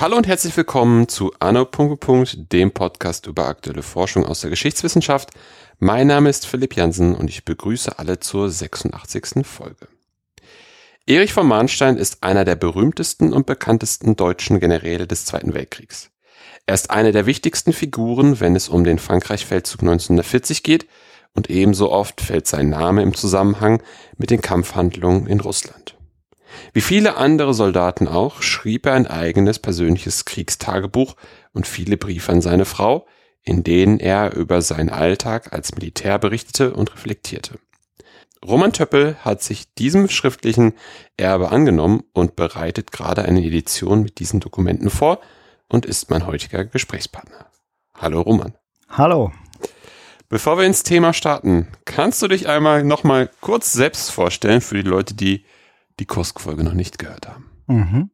Hallo und herzlich willkommen zu Anno. dem Podcast über aktuelle Forschung aus der Geschichtswissenschaft. Mein Name ist Philipp Jansen und ich begrüße alle zur 86. Folge. Erich von Mahnstein ist einer der berühmtesten und bekanntesten deutschen Generäle des Zweiten Weltkriegs. Er ist eine der wichtigsten Figuren, wenn es um den Frankreich-Feldzug 1940 geht und ebenso oft fällt sein Name im Zusammenhang mit den Kampfhandlungen in Russland. Wie viele andere Soldaten auch, schrieb er ein eigenes persönliches Kriegstagebuch und viele Briefe an seine Frau, in denen er über seinen Alltag als Militär berichtete und reflektierte. Roman Töppel hat sich diesem schriftlichen Erbe angenommen und bereitet gerade eine Edition mit diesen Dokumenten vor und ist mein heutiger Gesprächspartner. Hallo Roman. Hallo. Bevor wir ins Thema starten, kannst du dich einmal nochmal kurz selbst vorstellen für die Leute, die die Kursk-Folge noch nicht gehört haben? Mhm.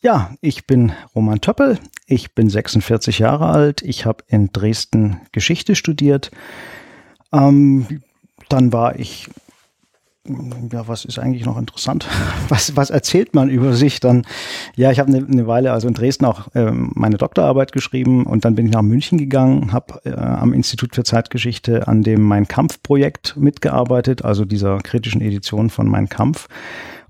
Ja, ich bin Roman Töppel. Ich bin 46 Jahre alt. Ich habe in Dresden Geschichte studiert. Ähm, dann war ich, ja, was ist eigentlich noch interessant? Was, was erzählt man über sich dann? Ja, ich habe eine, eine Weile also in Dresden auch ähm, meine Doktorarbeit geschrieben und dann bin ich nach München gegangen, habe äh, am Institut für Zeitgeschichte an dem Mein Kampf-Projekt mitgearbeitet, also dieser kritischen Edition von Mein Kampf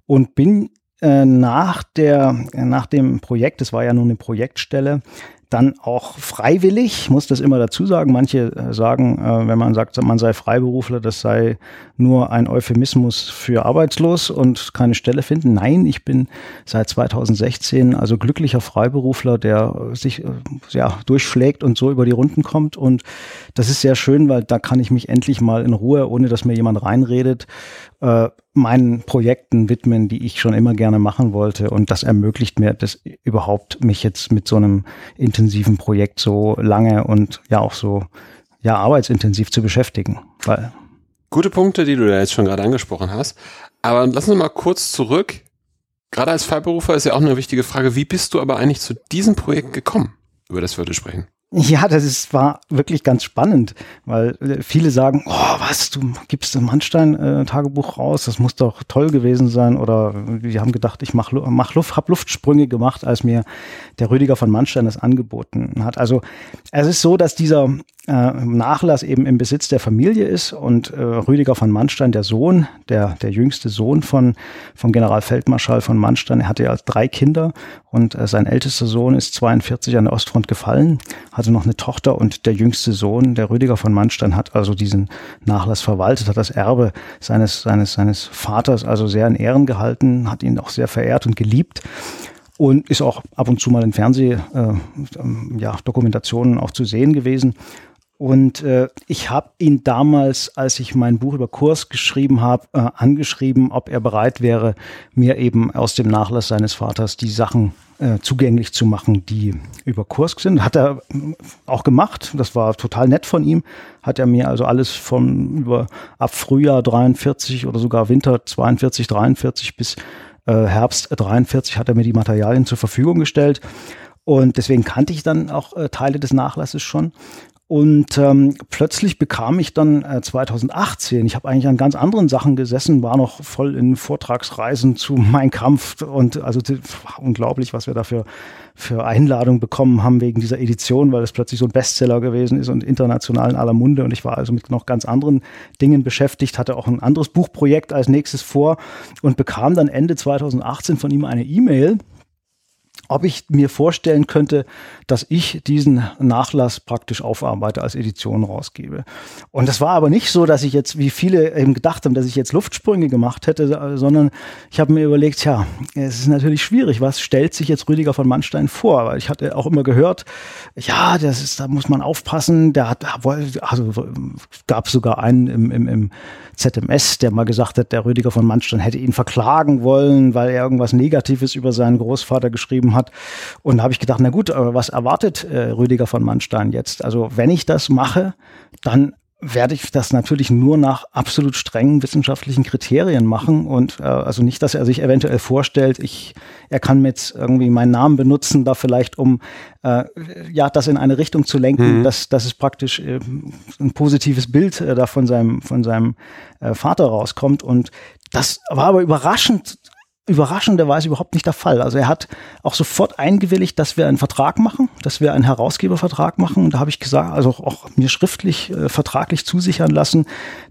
und bin äh, nach der nach dem Projekt, es war ja nur eine Projektstelle, dann auch freiwillig, muss das immer dazu sagen. Manche äh, sagen, äh, wenn man sagt, man sei Freiberufler, das sei nur ein Euphemismus für arbeitslos und keine Stelle finden. Nein, ich bin seit 2016 also glücklicher Freiberufler, der sich äh, ja durchschlägt und so über die Runden kommt. Und das ist sehr schön, weil da kann ich mich endlich mal in Ruhe, ohne dass mir jemand reinredet, äh, meinen Projekten widmen, die ich schon immer gerne machen wollte. Und das ermöglicht mir das überhaupt, mich jetzt mit so einem intensiven Projekt so lange und ja auch so ja arbeitsintensiv zu beschäftigen. Weil Gute Punkte, die du da jetzt schon gerade angesprochen hast. Aber lass uns mal kurz zurück. Gerade als Freiberufer ist ja auch eine wichtige Frage, wie bist du aber eigentlich zu diesem Projekt gekommen, über das wir heute sprechen? Ja, das ist, war wirklich ganz spannend, weil äh, viele sagen, oh, was, du gibst ein Mannstein-Tagebuch raus, das muss doch toll gewesen sein. Oder die haben gedacht, ich mach, mach Luft, hab Luftsprünge gemacht, als mir der Rüdiger von Mannstein das angeboten hat. Also es ist so, dass dieser äh, Nachlass eben im Besitz der Familie ist und äh, Rüdiger von Mannstein, der Sohn, der, der jüngste Sohn von, von Generalfeldmarschall von Mannstein, er hatte ja drei Kinder und äh, sein ältester Sohn ist 42 an der Ostfront gefallen, hatte noch eine Tochter und der jüngste Sohn, der Rüdiger von Mannstein, hat also diesen Nachlass verwaltet, hat das Erbe seines, seines, seines Vaters also sehr in Ehren gehalten, hat ihn auch sehr verehrt und geliebt und ist auch ab und zu mal in Fernsehdokumentationen äh, ja, Dokumentationen auch zu sehen gewesen. Und äh, ich habe ihn damals, als ich mein Buch über Kurs geschrieben habe, äh, angeschrieben, ob er bereit wäre, mir eben aus dem Nachlass seines Vaters die Sachen äh, zugänglich zu machen, die über Kursk sind. Hat er äh, auch gemacht. Das war total nett von ihm. Hat er mir also alles von über ab Frühjahr 43 oder sogar Winter 42, 43 bis äh, Herbst 43 hat er mir die Materialien zur Verfügung gestellt. Und deswegen kannte ich dann auch äh, Teile des Nachlasses schon. Und ähm, plötzlich bekam ich dann äh, 2018, ich habe eigentlich an ganz anderen Sachen gesessen, war noch voll in Vortragsreisen zu Mein Kampf und also unglaublich, was wir dafür für Einladungen bekommen haben wegen dieser Edition, weil es plötzlich so ein Bestseller gewesen ist und international in aller Munde. Und ich war also mit noch ganz anderen Dingen beschäftigt, hatte auch ein anderes Buchprojekt als nächstes vor und bekam dann Ende 2018 von ihm eine E-Mail ob ich mir vorstellen könnte, dass ich diesen Nachlass praktisch aufarbeite, als Edition rausgebe. Und das war aber nicht so, dass ich jetzt, wie viele eben gedacht haben, dass ich jetzt Luftsprünge gemacht hätte, sondern ich habe mir überlegt, ja, es ist natürlich schwierig, was stellt sich jetzt Rüdiger von Mannstein vor? Weil ich hatte auch immer gehört, ja, das ist, da muss man aufpassen, der hat, also gab sogar einen im, im, im ZMS, der mal gesagt hat, der Rüdiger von Mannstein hätte ihn verklagen wollen, weil er irgendwas Negatives über seinen Großvater geschrieben hat. Und da habe ich gedacht, na gut, aber was erwartet äh, Rüdiger von Mannstein jetzt? Also wenn ich das mache, dann werde ich das natürlich nur nach absolut strengen wissenschaftlichen Kriterien machen und äh, also nicht, dass er sich eventuell vorstellt, ich, er kann mit irgendwie meinen Namen benutzen, da vielleicht um äh, ja das in eine Richtung zu lenken, mhm. dass, dass es praktisch äh, ein positives Bild äh, da von seinem von seinem äh, Vater rauskommt und das war aber überraschend überraschenderweise überhaupt nicht der Fall. Also er hat auch sofort eingewilligt, dass wir einen Vertrag machen, dass wir einen Herausgebervertrag machen. Und da habe ich gesagt, also auch mir schriftlich, äh, vertraglich zusichern lassen,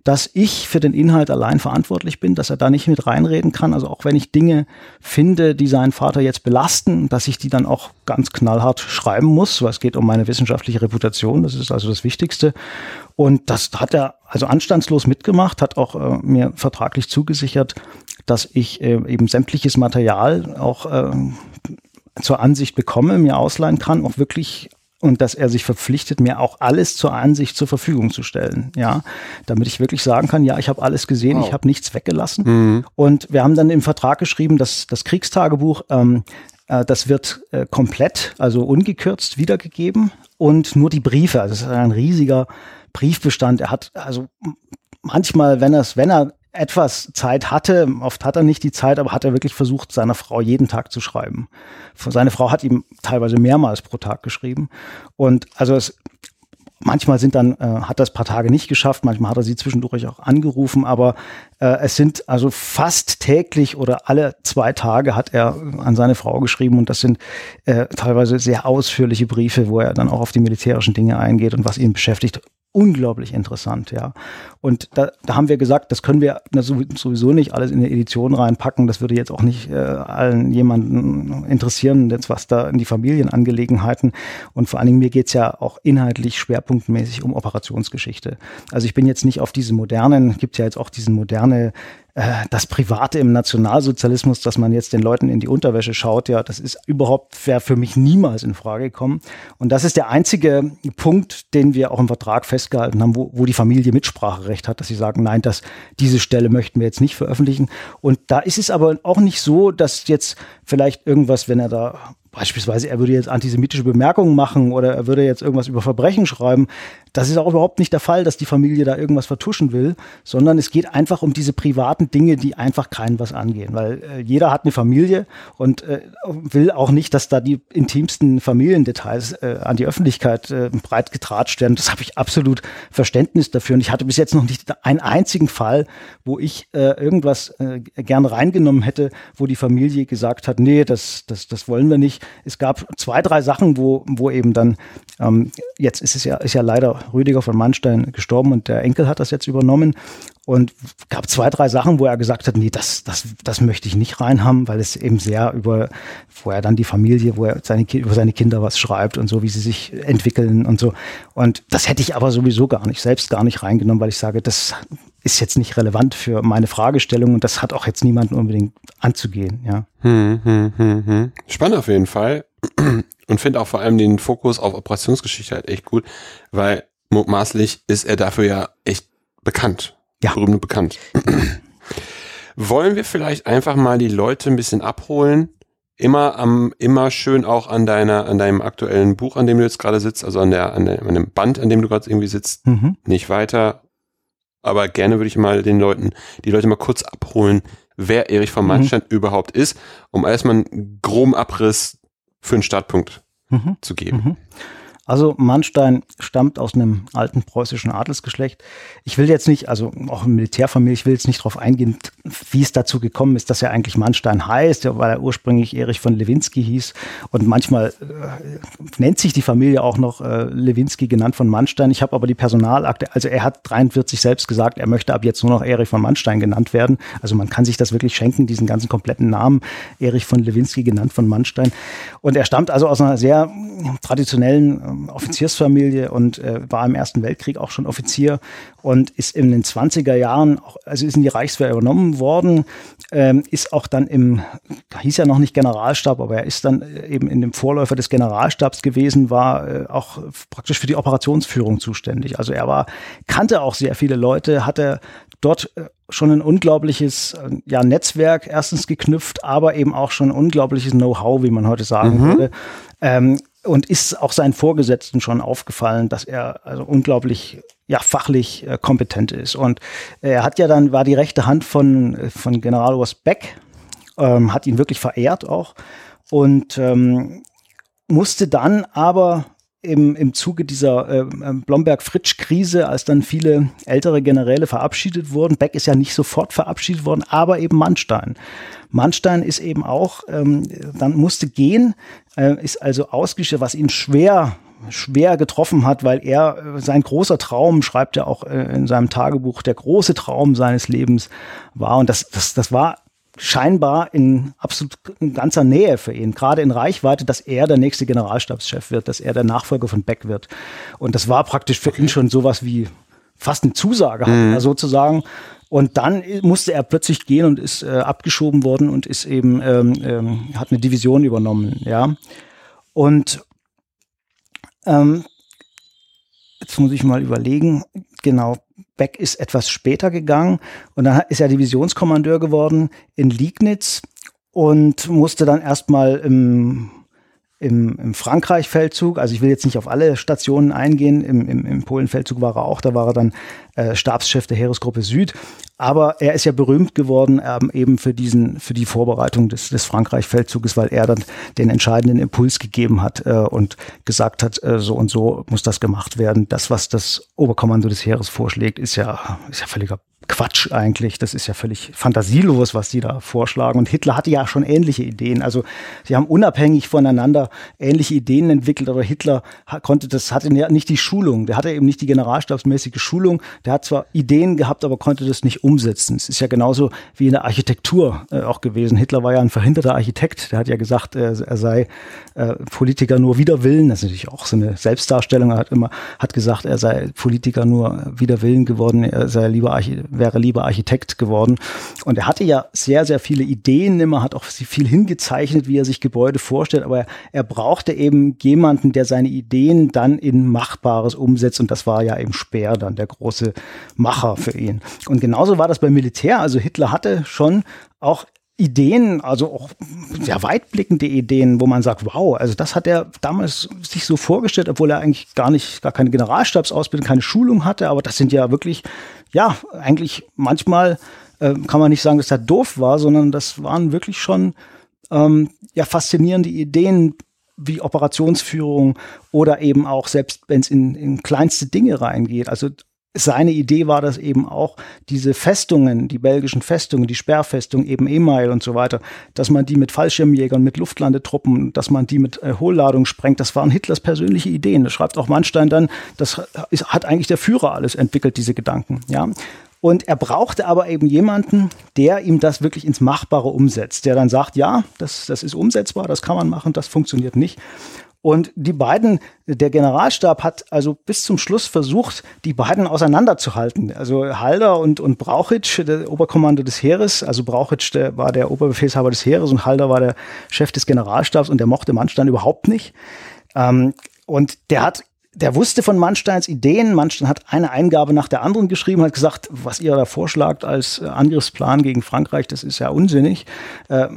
dass ich für den Inhalt allein verantwortlich bin, dass er da nicht mit reinreden kann. Also auch wenn ich Dinge finde, die seinen Vater jetzt belasten, dass ich die dann auch ganz knallhart schreiben muss, weil es geht um meine wissenschaftliche Reputation. Das ist also das Wichtigste. Und das hat er also anstandslos mitgemacht, hat auch äh, mir vertraglich zugesichert, dass ich äh, eben sämtliches Material auch äh, zur Ansicht bekomme, mir ausleihen kann, auch wirklich und dass er sich verpflichtet, mir auch alles zur Ansicht zur Verfügung zu stellen, ja, damit ich wirklich sagen kann, ja, ich habe alles gesehen, wow. ich habe nichts weggelassen. Mhm. Und wir haben dann im Vertrag geschrieben, dass das Kriegstagebuch, ähm, äh, das wird äh, komplett, also ungekürzt wiedergegeben und nur die Briefe, also es ist ein riesiger Briefbestand. Er hat also manchmal, wenn er es, wenn er etwas Zeit hatte, oft hat er nicht die Zeit, aber hat er wirklich versucht, seiner Frau jeden Tag zu schreiben. Seine Frau hat ihm teilweise mehrmals pro Tag geschrieben. Und also es, manchmal sind dann, äh, hat er es paar Tage nicht geschafft, manchmal hat er sie zwischendurch auch angerufen, aber äh, es sind also fast täglich oder alle zwei Tage hat er an seine Frau geschrieben und das sind äh, teilweise sehr ausführliche Briefe, wo er dann auch auf die militärischen Dinge eingeht und was ihn beschäftigt unglaublich interessant, ja. Und da, da haben wir gesagt, das können wir sowieso nicht alles in eine Edition reinpacken. Das würde jetzt auch nicht äh, allen jemanden interessieren, jetzt was da in die Familienangelegenheiten. Und vor allen Dingen mir geht's ja auch inhaltlich schwerpunktmäßig um Operationsgeschichte. Also ich bin jetzt nicht auf diese modernen, gibt ja jetzt auch diesen moderne äh, das Private im Nationalsozialismus, dass man jetzt den Leuten in die Unterwäsche schaut, ja, das ist überhaupt, wäre für mich niemals in Frage gekommen. Und das ist der einzige Punkt, den wir auch im Vertrag festgehalten haben, wo, wo die Familie Mitspracherecht hat, dass sie sagen, nein, dass diese Stelle möchten wir jetzt nicht veröffentlichen. Und da ist es aber auch nicht so, dass jetzt vielleicht irgendwas, wenn er da beispielsweise, er würde jetzt antisemitische Bemerkungen machen oder er würde jetzt irgendwas über Verbrechen schreiben. Das ist auch überhaupt nicht der Fall, dass die Familie da irgendwas vertuschen will, sondern es geht einfach um diese privaten Dinge, die einfach keinen was angehen, weil äh, jeder hat eine Familie und äh, will auch nicht, dass da die intimsten Familiendetails äh, an die Öffentlichkeit äh, breit getratscht werden. Das habe ich absolut Verständnis dafür und ich hatte bis jetzt noch nicht einen einzigen Fall, wo ich äh, irgendwas äh, gern reingenommen hätte, wo die Familie gesagt hat, nee, das, das, das wollen wir nicht es gab zwei, drei Sachen, wo, wo eben dann, ähm, jetzt ist es ja, ist ja leider Rüdiger von Mannstein gestorben und der Enkel hat das jetzt übernommen. Und gab zwei, drei Sachen, wo er gesagt hat, nee, das, das, das möchte ich nicht reinhaben, weil es eben sehr über, wo er dann die Familie, wo er seine, über seine Kinder was schreibt und so, wie sie sich entwickeln und so. Und das hätte ich aber sowieso gar nicht, selbst gar nicht reingenommen, weil ich sage, das ist jetzt nicht relevant für meine Fragestellung und das hat auch jetzt niemanden unbedingt anzugehen, ja. Hm, hm, hm, hm. Spannend auf jeden Fall. Und finde auch vor allem den Fokus auf Operationsgeschichte halt echt gut, weil mutmaßlich ist er dafür ja echt bekannt. Ja. Berühmt und bekannt. Wollen wir vielleicht einfach mal die Leute ein bisschen abholen? Immer am, immer schön auch an deiner, an deinem aktuellen Buch, an dem du jetzt gerade sitzt, also an der, an, der, an dem Band, an dem du gerade irgendwie sitzt, mhm. nicht weiter aber gerne würde ich mal den Leuten, die Leute mal kurz abholen, wer Erich von Mannstein mhm. überhaupt ist, um erstmal einen groben Abriss für einen Startpunkt mhm. zu geben. Also Mannstein stammt aus einem alten preußischen Adelsgeschlecht. Ich will jetzt nicht, also auch eine Militärfamilie, ich will jetzt nicht darauf eingehen, wie es dazu gekommen ist, dass er eigentlich Mannstein heißt, weil er ursprünglich Erich von Lewinsky hieß. Und manchmal äh, nennt sich die Familie auch noch äh, Lewinsky genannt von Mannstein. Ich habe aber die Personalakte, also er hat 43 selbst gesagt, er möchte ab jetzt nur noch Erich von Mannstein genannt werden. Also man kann sich das wirklich schenken, diesen ganzen kompletten Namen, Erich von Lewinsky genannt von Mannstein. Und er stammt also aus einer sehr traditionellen Offiziersfamilie und äh, war im Ersten Weltkrieg auch schon Offizier und ist in den 20er Jahren, auch, also ist in die Reichswehr übernommen worden, ähm, ist auch dann im, hieß ja noch nicht Generalstab, aber er ist dann äh, eben in dem Vorläufer des Generalstabs gewesen, war äh, auch praktisch für die Operationsführung zuständig. Also er war, kannte auch sehr viele Leute, hatte dort äh, schon ein unglaubliches äh, ja, Netzwerk erstens geknüpft, aber eben auch schon ein unglaubliches Know-how, wie man heute sagen mhm. würde. Ähm, und ist auch seinen Vorgesetzten schon aufgefallen, dass er also unglaublich ja fachlich äh, kompetent ist. Und er hat ja dann war die rechte Hand von äh, von Generaloberst Beck, ähm, hat ihn wirklich verehrt auch und ähm, musste dann aber im, im Zuge dieser äh, Blomberg-Fritsch-Krise, als dann viele ältere Generäle verabschiedet wurden. Beck ist ja nicht sofort verabschiedet worden, aber eben Mannstein. Mannstein ist eben auch, ähm, dann musste gehen, äh, ist also ausgestellt, was ihn schwer schwer getroffen hat, weil er äh, sein großer Traum, schreibt er auch äh, in seinem Tagebuch, der große Traum seines Lebens war. Und das, das, das war scheinbar in absolut in ganzer Nähe für ihn, gerade in Reichweite, dass er der nächste Generalstabschef wird, dass er der Nachfolger von Beck wird. Und das war praktisch für ihn schon sowas wie fast eine Zusage, mhm. sozusagen. Und dann musste er plötzlich gehen und ist äh, abgeschoben worden und ist eben ähm, ähm, hat eine Division übernommen, ja. Und ähm, jetzt muss ich mal überlegen, genau, Beck ist etwas später gegangen und dann ist er Divisionskommandeur geworden in Liegnitz und musste dann erstmal im im, im Frankreich-Feldzug, also ich will jetzt nicht auf alle Stationen eingehen, im, im, im Polen-Feldzug war er auch, da war er dann äh, Stabschef der Heeresgruppe Süd, aber er ist ja berühmt geworden ähm, eben für diesen, für die Vorbereitung des, des Frankreich-Feldzuges, weil er dann den entscheidenden Impuls gegeben hat äh, und gesagt hat, äh, so und so muss das gemacht werden. Das, was das Oberkommando des Heeres vorschlägt, ist ja, ist ja völliger Quatsch eigentlich. Das ist ja völlig fantasielos, was die da vorschlagen. Und Hitler hatte ja schon ähnliche Ideen. Also sie haben unabhängig voneinander ähnliche Ideen entwickelt, aber Hitler konnte das, hatte nicht die Schulung. Der hatte eben nicht die generalstabsmäßige Schulung. Der hat zwar Ideen gehabt, aber konnte das nicht umsetzen. Es ist ja genauso wie in der Architektur äh, auch gewesen. Hitler war ja ein verhinderter Architekt. Der hat ja gesagt, äh, er sei äh, Politiker nur wider Willen. Das ist natürlich auch so eine Selbstdarstellung. Er hat immer, hat gesagt, er sei Politiker nur wider Willen geworden. Er sei lieber Architekt wäre lieber Architekt geworden. Und er hatte ja sehr, sehr viele Ideen immer, hat auch viel hingezeichnet, wie er sich Gebäude vorstellt, aber er, brauchte eben jemanden, der seine Ideen dann in Machbares umsetzt. Und das war ja eben Speer dann, der große Macher für ihn. Und genauso war das beim Militär. Also Hitler hatte schon auch Ideen, also auch sehr weitblickende Ideen, wo man sagt, wow, also das hat er damals sich so vorgestellt, obwohl er eigentlich gar nicht, gar keine Generalstabsausbildung, keine Schulung hatte, aber das sind ja wirklich, ja, eigentlich manchmal äh, kann man nicht sagen, dass er doof war, sondern das waren wirklich schon ähm, ja faszinierende Ideen, wie Operationsführung oder eben auch selbst wenn es in, in kleinste Dinge reingeht. Also seine Idee war das eben auch, diese Festungen, die belgischen Festungen, die Sperrfestung, eben Email und so weiter, dass man die mit Fallschirmjägern, mit Luftlandetruppen, dass man die mit äh, Hohlladung sprengt, das waren Hitlers persönliche Ideen. Das schreibt auch Manstein dann, das ist, hat eigentlich der Führer alles entwickelt, diese Gedanken, ja. Und er brauchte aber eben jemanden, der ihm das wirklich ins Machbare umsetzt, der dann sagt, ja, das, das ist umsetzbar, das kann man machen, das funktioniert nicht. Und die beiden, der Generalstab hat also bis zum Schluss versucht, die beiden auseinanderzuhalten. Also Halder und, und Brauchitsch, der Oberkommando des Heeres, also Brauchitsch der war der Oberbefehlshaber des Heeres und Halder war der Chef des Generalstabs und der mochte Mannstein überhaupt nicht. Ähm, und der hat der wusste von Mannsteins Ideen. Mannstein hat eine Eingabe nach der anderen geschrieben, hat gesagt, was ihr da vorschlagt als Angriffsplan gegen Frankreich, das ist ja unsinnig. Äh,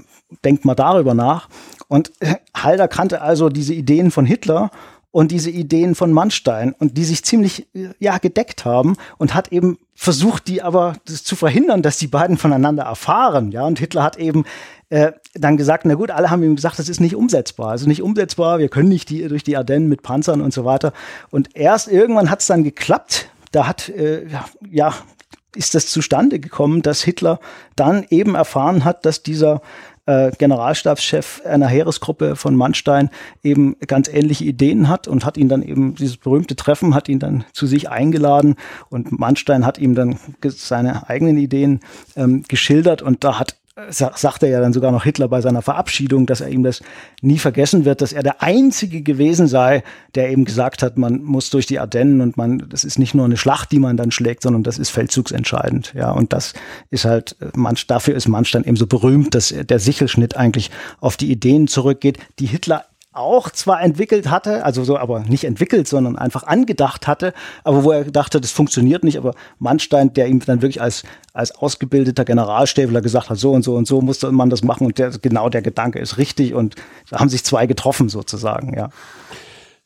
denkt mal darüber nach. Und Halder kannte also diese Ideen von Hitler und diese Ideen von Mannstein und die sich ziemlich ja gedeckt haben und hat eben versucht, die aber zu verhindern, dass die beiden voneinander erfahren. Ja, und Hitler hat eben äh, dann gesagt, na gut, alle haben ihm gesagt, das ist nicht umsetzbar, also nicht umsetzbar, wir können nicht die, durch die Ardennen mit Panzern und so weiter. Und erst irgendwann hat es dann geklappt. Da hat äh, ja ist das zustande gekommen, dass Hitler dann eben erfahren hat, dass dieser äh, Generalstabschef einer Heeresgruppe von Mannstein eben ganz ähnliche Ideen hat und hat ihn dann eben dieses berühmte Treffen hat ihn dann zu sich eingeladen und Mannstein hat ihm dann seine eigenen Ideen ähm, geschildert und da hat sagt er ja dann sogar noch Hitler bei seiner Verabschiedung, dass er ihm das nie vergessen wird, dass er der Einzige gewesen sei, der eben gesagt hat, man muss durch die Ardennen und man, das ist nicht nur eine Schlacht, die man dann schlägt, sondern das ist feldzugsentscheidend. Ja, und das ist halt, man, dafür ist Mannstein eben so berühmt, dass der Sichelschnitt eigentlich auf die Ideen zurückgeht, die Hitler auch zwar entwickelt hatte, also so, aber nicht entwickelt, sondern einfach angedacht hatte, aber wo er gedacht hat, das funktioniert nicht, aber Mannstein, der ihm dann wirklich als, als ausgebildeter Generalstäbler gesagt hat, so und so und so musste man das machen und der, genau der Gedanke ist richtig und da haben sich zwei getroffen sozusagen, ja.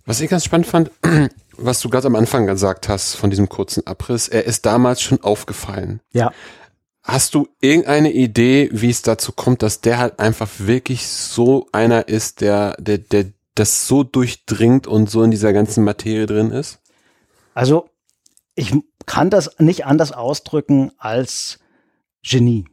Was ich ganz spannend fand, was du ganz am Anfang gesagt hast von diesem kurzen Abriss, er ist damals schon aufgefallen. Ja. Hast du irgendeine Idee, wie es dazu kommt, dass der halt einfach wirklich so einer ist, der, der, der das so durchdringt und so in dieser ganzen Materie drin ist? Also, ich kann das nicht anders ausdrücken als Genie.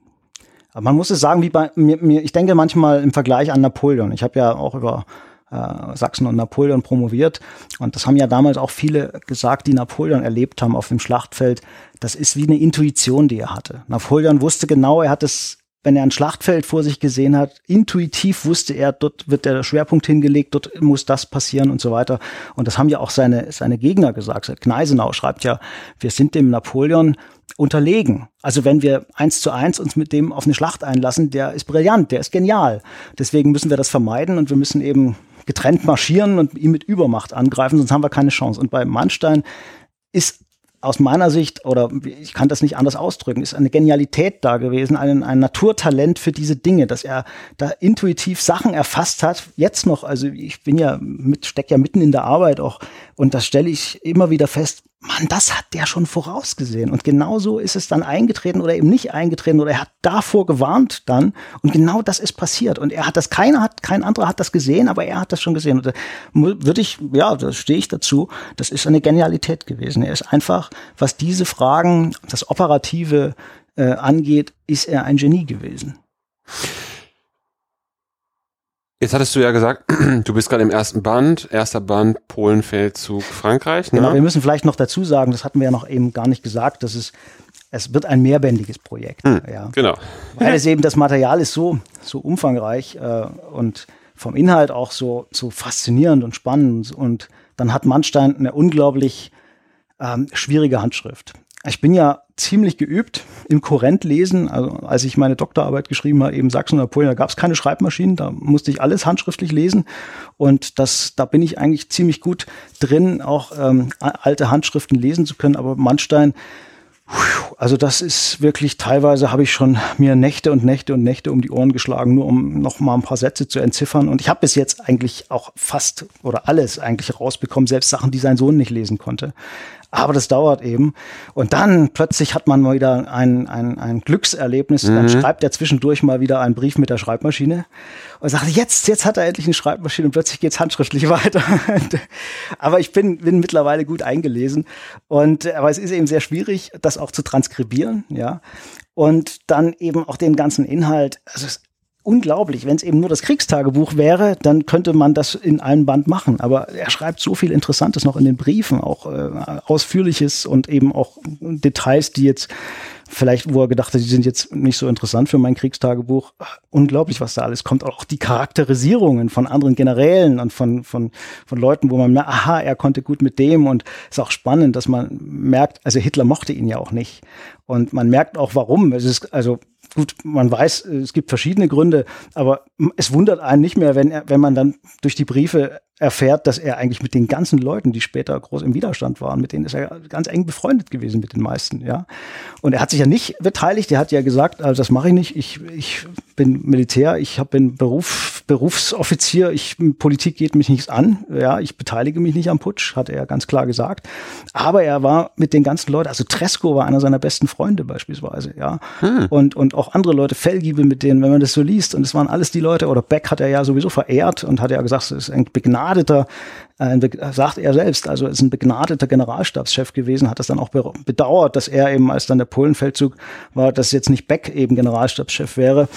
Aber man muss es sagen, wie bei mir, mir ich denke manchmal im Vergleich an Napoleon. Ich habe ja auch über Sachsen und Napoleon promoviert. Und das haben ja damals auch viele gesagt, die Napoleon erlebt haben auf dem Schlachtfeld. Das ist wie eine Intuition, die er hatte. Napoleon wusste genau, er hat es wenn er ein Schlachtfeld vor sich gesehen hat, intuitiv wusste er, dort wird der Schwerpunkt hingelegt, dort muss das passieren und so weiter. Und das haben ja auch seine, seine Gegner gesagt. Gneisenau schreibt ja, wir sind dem Napoleon unterlegen. Also wenn wir eins zu eins uns mit dem auf eine Schlacht einlassen, der ist brillant, der ist genial. Deswegen müssen wir das vermeiden und wir müssen eben getrennt marschieren und ihn mit Übermacht angreifen, sonst haben wir keine Chance. Und bei Mannstein ist aus meiner Sicht, oder ich kann das nicht anders ausdrücken, ist eine Genialität da gewesen, ein, ein Naturtalent für diese Dinge, dass er da intuitiv Sachen erfasst hat. Jetzt noch, also ich bin ja mit, steck ja mitten in der Arbeit auch, und das stelle ich immer wieder fest, Mann, das hat der schon vorausgesehen. Und genauso ist es dann eingetreten oder eben nicht eingetreten oder er hat davor gewarnt dann. Und genau das ist passiert. Und er hat das, keiner hat, kein anderer hat das gesehen, aber er hat das schon gesehen. Und da würde ich, ja, da stehe ich dazu. Das ist eine Genialität gewesen. Er ist einfach, was diese Fragen, das Operative äh, angeht, ist er ein Genie gewesen. Jetzt hattest du ja gesagt, du bist gerade im ersten Band, erster Band Polenfeldzug Frankreich. Ne? Genau, wir müssen vielleicht noch dazu sagen, das hatten wir ja noch eben gar nicht gesagt, dass es es wird ein mehrbändiges Projekt. Hm, ja. Genau. Weil es eben das Material ist so so umfangreich äh, und vom Inhalt auch so so faszinierend und spannend und dann hat Mannstein eine unglaublich ähm, schwierige Handschrift. Ich bin ja ziemlich geübt im Korrentlesen. Also als ich meine Doktorarbeit geschrieben habe, eben Sachsen und Napoleon, da gab es keine Schreibmaschinen, da musste ich alles handschriftlich lesen. Und das, da bin ich eigentlich ziemlich gut drin, auch ähm, alte Handschriften lesen zu können. Aber Mannstein, also das ist wirklich, teilweise habe ich schon mir Nächte und Nächte und Nächte um die Ohren geschlagen, nur um noch mal ein paar Sätze zu entziffern. Und ich habe bis jetzt eigentlich auch fast oder alles eigentlich rausbekommen, selbst Sachen, die sein Sohn nicht lesen konnte. Aber das dauert eben. Und dann plötzlich hat man mal wieder ein, ein, ein Glückserlebnis. Mhm. Dann schreibt er zwischendurch mal wieder einen Brief mit der Schreibmaschine und sagt, jetzt, jetzt hat er endlich eine Schreibmaschine und plötzlich geht's handschriftlich weiter. aber ich bin, bin mittlerweile gut eingelesen. Und, aber es ist eben sehr schwierig, das auch zu transkribieren, ja. Und dann eben auch den ganzen Inhalt. Also es unglaublich. Wenn es eben nur das Kriegstagebuch wäre, dann könnte man das in einem Band machen. Aber er schreibt so viel Interessantes noch in den Briefen, auch äh, Ausführliches und eben auch Details, die jetzt vielleicht, wo er gedacht hat, die sind jetzt nicht so interessant für mein Kriegstagebuch. Unglaublich, was da alles kommt. Auch die Charakterisierungen von anderen Generälen und von, von, von Leuten, wo man merkt, aha, er konnte gut mit dem und ist auch spannend, dass man merkt, also Hitler mochte ihn ja auch nicht. Und man merkt auch, warum. Es ist, also gut, man weiß, es gibt verschiedene Gründe, aber es wundert einen nicht mehr, wenn, er, wenn man dann durch die Briefe erfährt, dass er eigentlich mit den ganzen Leuten, die später groß im Widerstand waren, mit denen ist er ganz eng befreundet gewesen mit den meisten, ja. Und er hat sich ja nicht beteiligt, er hat ja gesagt, also das mache ich nicht, ich, ich bin Militär, ich hab, bin Beruf, Berufsoffizier, ich, Politik geht mich nichts an, ja, ich beteilige mich nicht am Putsch, hat er ganz klar gesagt. Aber er war mit den ganzen Leuten, also Tresco war einer seiner besten Freunde beispielsweise, ja. Hm. Und, und auch andere Leute, Fellgiebe mit denen, wenn man das so liest, und es waren alles die Leute, oder Beck hat er ja sowieso verehrt und hat ja gesagt, es ist ein begnadeter ein, sagt er selbst, also ist ein begnadeter Generalstabschef gewesen, hat das dann auch bedauert, dass er eben, als dann der Polenfeldzug war, dass jetzt nicht Beck eben Generalstabschef wäre.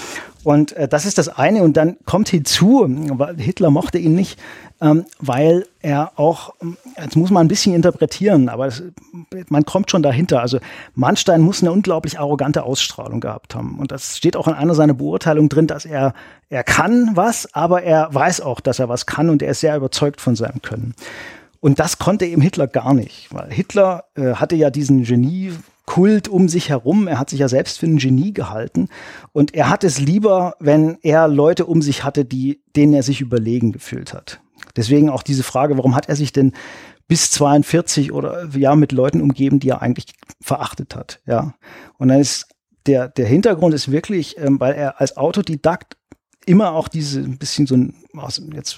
Und äh, das ist das eine. Und dann kommt hinzu, Hitler mochte ihn nicht, ähm, weil er auch, jetzt muss man ein bisschen interpretieren, aber es, man kommt schon dahinter. Also Mannstein muss eine unglaublich arrogante Ausstrahlung gehabt haben. Und das steht auch in einer seiner Beurteilungen drin, dass er, er kann was, aber er weiß auch, dass er was kann und er ist sehr überzeugt von seinem Können. Und das konnte eben Hitler gar nicht, weil Hitler äh, hatte ja diesen Genie Kult um sich herum. Er hat sich ja selbst für ein Genie gehalten. Und er hat es lieber, wenn er Leute um sich hatte, die, denen er sich überlegen gefühlt hat. Deswegen auch diese Frage, warum hat er sich denn bis 42 oder ja mit Leuten umgeben, die er eigentlich verachtet hat, ja. Und dann ist der, der Hintergrund ist wirklich, ähm, weil er als Autodidakt immer auch diese ein bisschen so ein, was, jetzt,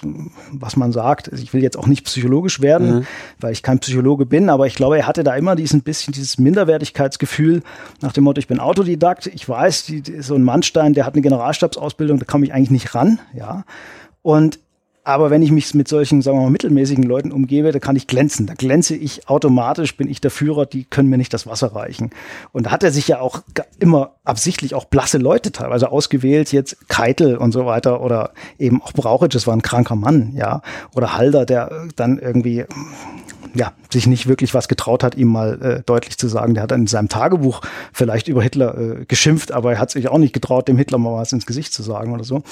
was man sagt, also ich will jetzt auch nicht psychologisch werden, mhm. weil ich kein Psychologe bin, aber ich glaube, er hatte da immer diesen bisschen dieses Minderwertigkeitsgefühl nach dem Motto, ich bin Autodidakt, ich weiß, die, so ein Mannstein, der hat eine Generalstabsausbildung, da komme ich eigentlich nicht ran, ja. Und aber wenn ich mich mit solchen, sagen wir mal, mittelmäßigen Leuten umgebe, da kann ich glänzen. Da glänze ich automatisch, bin ich der Führer, die können mir nicht das Wasser reichen. Und da hat er sich ja auch immer absichtlich auch blasse Leute teilweise ausgewählt, jetzt Keitel und so weiter oder eben auch Brauchitsch, das war ein kranker Mann, ja. Oder Halder, der dann irgendwie ja, sich nicht wirklich was getraut hat, ihm mal äh, deutlich zu sagen. Der hat in seinem Tagebuch vielleicht über Hitler äh, geschimpft, aber er hat sich auch nicht getraut, dem Hitler mal was ins Gesicht zu sagen oder so.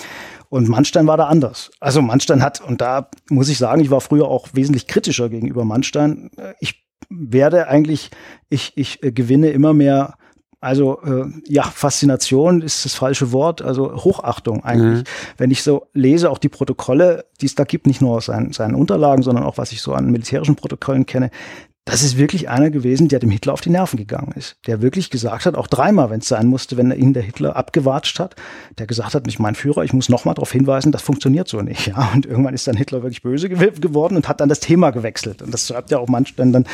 Und Mannstein war da anders. Also Mannstein hat, und da muss ich sagen, ich war früher auch wesentlich kritischer gegenüber Mannstein. Ich werde eigentlich, ich, ich äh, gewinne immer mehr also äh, ja, Faszination ist das falsche Wort, also Hochachtung eigentlich. Mhm. Wenn ich so lese, auch die Protokolle, die es da gibt, nicht nur aus seinen, seinen Unterlagen, sondern auch was ich so an militärischen Protokollen kenne, das ist wirklich einer gewesen, der dem Hitler auf die Nerven gegangen ist. Der wirklich gesagt hat, auch dreimal, wenn es sein musste, wenn ihn der Hitler abgewatscht hat, der gesagt hat, nicht mein Führer, ich muss nochmal darauf hinweisen, das funktioniert so nicht. Ja, und irgendwann ist dann Hitler wirklich böse geworden und hat dann das Thema gewechselt. Und das schreibt ja auch Manstein dann,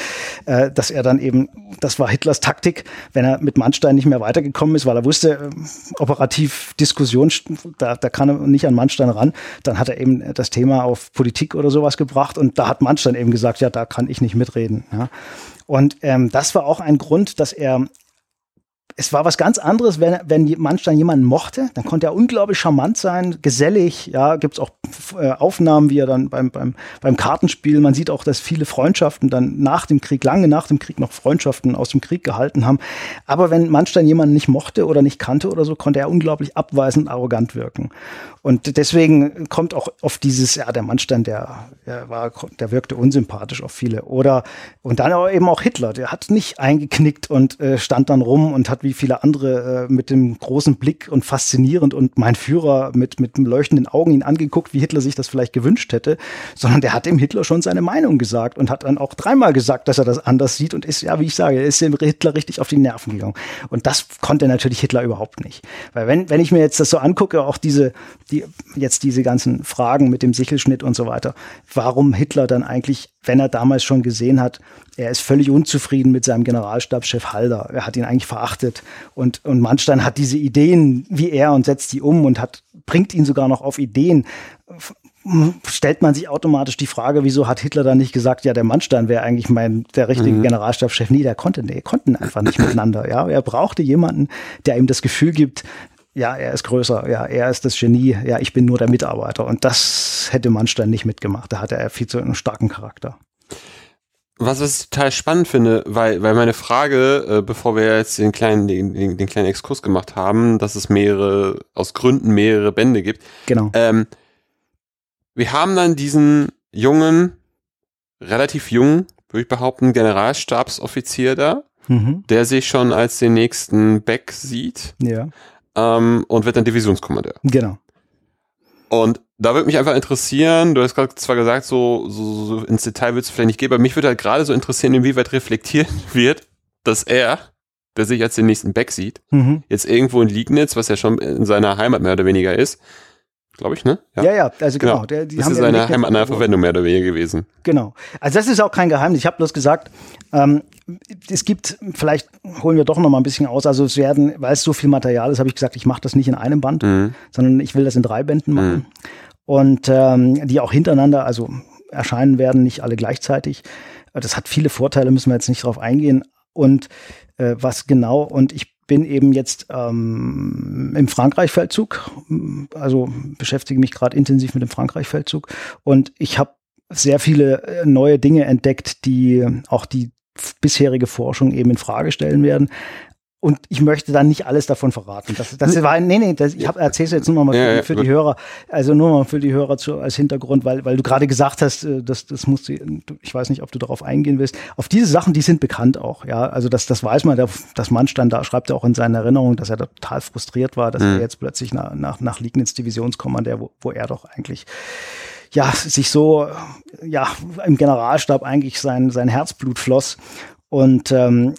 äh, dass er dann eben, das war Hitlers Taktik, wenn er mit Manstein nicht mehr weitergekommen ist, weil er wusste, äh, operativ Diskussion, da, da kann er nicht an Manstein ran, dann hat er eben das Thema auf Politik oder sowas gebracht und da hat Manstein eben gesagt, ja, da kann ich nicht mitreden. Ja. Ja. Und ähm, das war auch ein Grund, dass er es war was ganz anderes, wenn, wenn Manstein jemanden mochte, dann konnte er unglaublich charmant sein, gesellig, ja, gibt's auch äh, Aufnahmen, wie er dann beim, beim, beim Kartenspiel, man sieht auch, dass viele Freundschaften dann nach dem Krieg, lange nach dem Krieg noch Freundschaften aus dem Krieg gehalten haben. Aber wenn Manstein jemanden nicht mochte oder nicht kannte oder so, konnte er unglaublich abweisend arrogant wirken. Und deswegen kommt auch auf dieses, ja, der Mannstein, der, der war, der wirkte unsympathisch auf viele. Oder, und dann aber eben auch Hitler, der hat nicht eingeknickt und äh, stand dann rum und hat wie viele andere äh, mit dem großen Blick und faszinierend und mein Führer mit, mit leuchtenden Augen ihn angeguckt, wie Hitler sich das vielleicht gewünscht hätte, sondern der hat dem Hitler schon seine Meinung gesagt und hat dann auch dreimal gesagt, dass er das anders sieht und ist, ja, wie ich sage, ist dem Hitler richtig auf die Nerven gegangen. Und das konnte natürlich Hitler überhaupt nicht. Weil wenn, wenn ich mir jetzt das so angucke, auch diese, die, jetzt diese ganzen Fragen mit dem Sichelschnitt und so weiter, warum Hitler dann eigentlich, wenn er damals schon gesehen hat, er ist völlig unzufrieden mit seinem Generalstabschef Halder. Er hat ihn eigentlich verachtet. Und, und Mannstein hat diese Ideen wie er und setzt die um und hat, bringt ihn sogar noch auf Ideen. Stellt man sich automatisch die Frage, wieso hat Hitler dann nicht gesagt, ja, der Mannstein wäre eigentlich mein, der richtige mhm. Generalstabschef? Nee, der konnte, nee, konnten einfach nicht miteinander. Ja, er brauchte jemanden, der ihm das Gefühl gibt, ja, er ist größer, ja, er ist das Genie, ja, ich bin nur der Mitarbeiter. Und das hätte Mannstein nicht mitgemacht. Da hatte er viel zu einen starken Charakter. Was, ich total spannend finde, weil, weil meine Frage, äh, bevor wir jetzt den kleinen, den, den, den kleinen Exkurs gemacht haben, dass es mehrere, aus Gründen mehrere Bände gibt. Genau. Ähm, wir haben dann diesen jungen, relativ jungen, würde ich behaupten, Generalstabsoffizier da, mhm. der sich schon als den nächsten Beck sieht. Ja ähm, und wird dann Divisionskommandeur. Genau. Und da würde mich einfach interessieren, du hast gerade zwar gesagt, so, so, so ins Detail wird es vielleicht nicht gehen, aber mich würde halt gerade so interessieren, inwieweit reflektiert wird, dass er, der sich als den nächsten Back sieht, mhm. jetzt irgendwo in Liegnitz, was ja schon in seiner Heimat mehr oder weniger ist, glaube ich, ne? Ja, ja, ja also genau. genau. Der, die das ist seine heimatnahe Verwendung mehr oder weniger gewesen. Genau. Also das ist auch kein Geheimnis. Ich habe bloß gesagt, ähm, es gibt, vielleicht holen wir doch noch mal ein bisschen aus. Also es werden, weil es so viel Material ist, habe ich gesagt, ich mache das nicht in einem Band, mhm. sondern ich will das in drei Bänden machen. Mhm. Und ähm, die auch hintereinander, also erscheinen werden, nicht alle gleichzeitig. Das hat viele Vorteile, müssen wir jetzt nicht drauf eingehen. Und äh, was genau, und ich bin eben jetzt ähm, im Frankreich-Feldzug, also beschäftige mich gerade intensiv mit dem Frankreich-Feldzug und ich habe sehr viele äh, neue Dinge entdeckt, die auch die bisherige Forschung eben in Frage stellen werden. Und ich möchte dann nicht alles davon verraten. Das, das war, nee, nee, das, ich erzähle es jetzt nur mal für, ja, ja, für die Hörer, also nur mal für die Hörer zu, als Hintergrund, weil, weil du gerade gesagt hast, äh, das, das musst du, ich weiß nicht, ob du darauf eingehen willst. Auf diese Sachen, die sind bekannt auch, ja. Also das, das weiß man, der, das Mannstein da schreibt er auch in seinen Erinnerungen, dass er da total frustriert war, dass mhm. er jetzt plötzlich nach, nach, nach Liegnitz Divisionskommandeur, wo, wo er doch eigentlich ja, sich so, ja, im Generalstab eigentlich sein, sein Herzblut floss. Und ähm,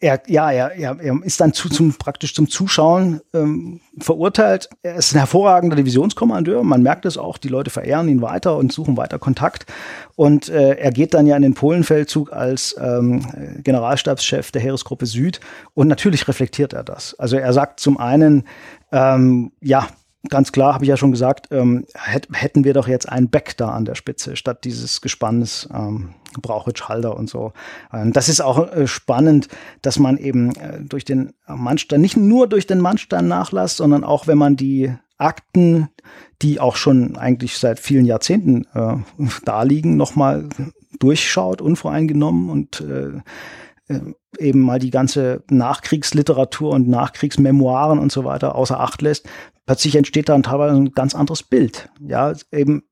er, ja, er, er, ist dann zu, zum, praktisch zum Zuschauen ähm, verurteilt. Er ist ein hervorragender Divisionskommandeur. Man merkt es auch, die Leute verehren ihn weiter und suchen weiter Kontakt. Und äh, er geht dann ja in den Polenfeldzug als ähm, Generalstabschef der Heeresgruppe Süd. Und natürlich reflektiert er das. Also er sagt zum einen, ähm, ja, ganz klar, habe ich ja schon gesagt, ähm, hätten wir doch jetzt einen Beck da an der Spitze, statt dieses Gespannes ähm, Brauchitsch, Halder und so. Ähm, das ist auch äh, spannend, dass man eben äh, durch den Mannstein, nicht nur durch den Mannstein-Nachlass, sondern auch wenn man die Akten, die auch schon eigentlich seit vielen Jahrzehnten äh, da liegen, nochmal durchschaut, unvoreingenommen und äh, äh, eben mal die ganze Nachkriegsliteratur und Nachkriegsmemoiren und so weiter außer Acht lässt, plötzlich entsteht dann teilweise ein ganz anderes Bild. Ja, eben,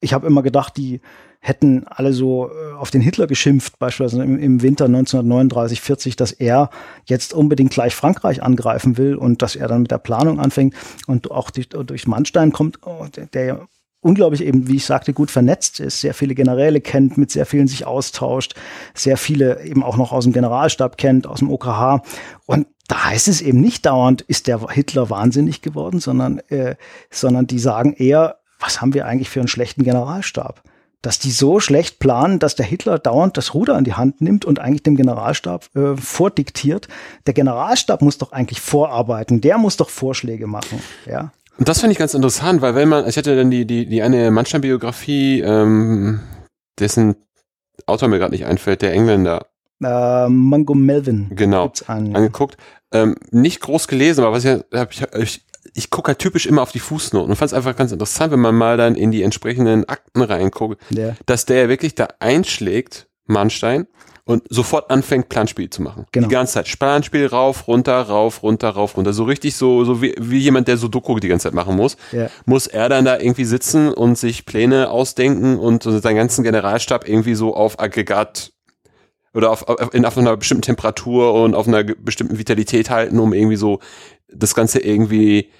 ich habe immer gedacht, die hätten alle so äh, auf den Hitler geschimpft, beispielsweise im, im, Winter 1939, 40, dass er jetzt unbedingt gleich Frankreich angreifen will und dass er dann mit der Planung anfängt und auch durch, durch Mannstein kommt, oh, der, der unglaublich eben, wie ich sagte, gut vernetzt ist, sehr viele Generäle kennt, mit sehr vielen sich austauscht, sehr viele eben auch noch aus dem Generalstab kennt, aus dem OKH. Und da heißt es eben nicht dauernd, ist der Hitler wahnsinnig geworden, sondern, äh, sondern die sagen eher, was haben wir eigentlich für einen schlechten Generalstab? Dass die so schlecht planen, dass der Hitler dauernd das Ruder in die Hand nimmt und eigentlich dem Generalstab äh, vordiktiert. Der Generalstab muss doch eigentlich vorarbeiten, der muss doch Vorschläge machen, ja. Und das finde ich ganz interessant, weil wenn man, ich hatte dann die, die, die eine Mannstein-Biografie, ähm, dessen Autor mir gerade nicht einfällt, der Engländer. Äh, Mango Melvin. Genau. Angeguckt. Ähm, nicht groß gelesen, aber was ich, ich, ich, ich gucke halt typisch immer auf die Fußnoten und fand es einfach ganz interessant, wenn man mal dann in die entsprechenden Akten reinguckt, ja. dass der wirklich da einschlägt, Mannstein, und sofort anfängt, Planspiel zu machen. Genau. Die ganze Zeit. Planspiel rauf, runter, rauf, runter, rauf, runter. So richtig so, so wie, wie jemand, der Sudoku die ganze Zeit machen muss, ja. muss er dann da irgendwie sitzen und sich Pläne ausdenken und seinen ganzen Generalstab irgendwie so auf Aggregat oder auf, auf, in, auf einer bestimmten Temperatur und auf einer bestimmten Vitalität halten, um irgendwie so das Ganze irgendwie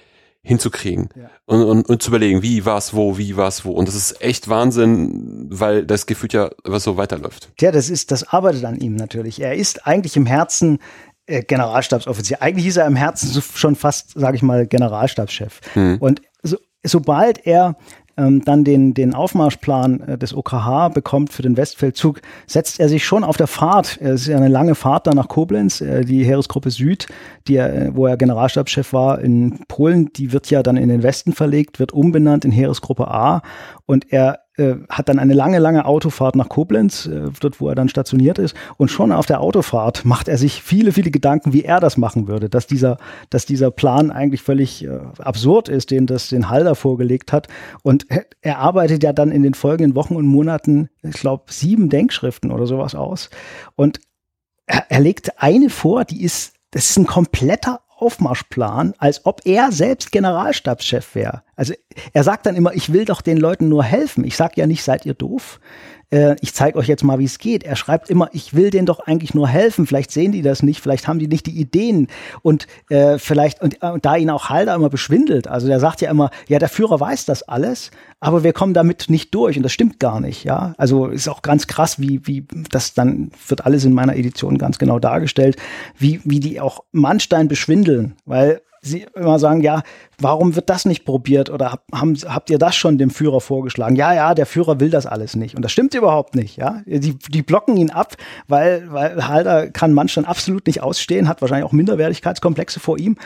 hinzukriegen ja. und, und, und zu überlegen, wie, was, wo, wie, was, wo. Und das ist echt Wahnsinn, weil das gefühlt ja was so weiterläuft. Ja, das ist, das arbeitet an ihm natürlich. Er ist eigentlich im Herzen äh, Generalstabsoffizier. Eigentlich ist er im Herzen schon fast, sage ich mal, Generalstabschef. Hm. Und so, sobald er ähm, dann den, den Aufmarschplan äh, des OKH bekommt für den Westfeldzug, setzt er sich schon auf der Fahrt. Es ist ja eine lange Fahrt da nach Koblenz, äh, die Heeresgruppe Süd, die er, wo er Generalstabschef war in Polen, die wird ja dann in den Westen verlegt, wird umbenannt in Heeresgruppe A und er äh, hat dann eine lange, lange Autofahrt nach Koblenz, äh, dort wo er dann stationiert ist. Und schon auf der Autofahrt macht er sich viele, viele Gedanken, wie er das machen würde, dass dieser, dass dieser Plan eigentlich völlig äh, absurd ist, den das den Halder vorgelegt hat. Und er arbeitet ja dann in den folgenden Wochen und Monaten, ich glaube, sieben Denkschriften oder sowas aus. Und er, er legt eine vor, die ist, das ist ein kompletter Aufmarschplan, als ob er selbst Generalstabschef wäre. Also er sagt dann immer, ich will doch den Leuten nur helfen. Ich sage ja nicht, seid ihr doof. Äh, ich zeige euch jetzt mal, wie es geht. Er schreibt immer, ich will denen doch eigentlich nur helfen. Vielleicht sehen die das nicht, vielleicht haben die nicht die Ideen und äh, vielleicht und, äh, da ihn auch Halder immer beschwindelt. Also der sagt ja immer, ja der Führer weiß das alles, aber wir kommen damit nicht durch und das stimmt gar nicht. Ja, also ist auch ganz krass, wie wie das dann wird alles in meiner Edition ganz genau dargestellt, wie wie die auch Mannstein beschwindeln, weil sie immer sagen, ja, warum wird das nicht probiert oder haben, habt ihr das schon dem Führer vorgeschlagen? Ja, ja, der Führer will das alles nicht. Und das stimmt überhaupt nicht, ja. Die, die blocken ihn ab, weil, weil Halder kann Mannstein absolut nicht ausstehen, hat wahrscheinlich auch Minderwertigkeitskomplexe vor ihm.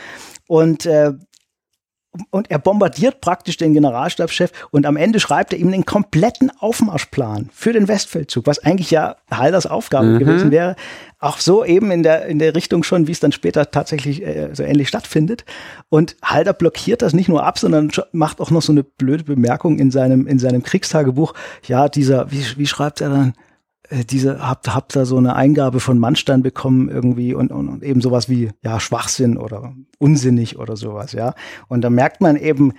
Und äh, und er bombardiert praktisch den Generalstabschef und am Ende schreibt er ihm den kompletten Aufmarschplan für den Westfeldzug, was eigentlich ja Halders Aufgabe mhm. gewesen wäre. Auch so eben in der, in der Richtung schon, wie es dann später tatsächlich äh, so ähnlich stattfindet. Und Halder blockiert das nicht nur ab, sondern macht auch noch so eine blöde Bemerkung in seinem, in seinem Kriegstagebuch. Ja, dieser, wie, wie schreibt er dann? Äh, diese habt habt da so eine Eingabe von Mannstein bekommen irgendwie und, und, und eben sowas wie ja Schwachsinn oder unsinnig oder sowas ja. Und da merkt man eben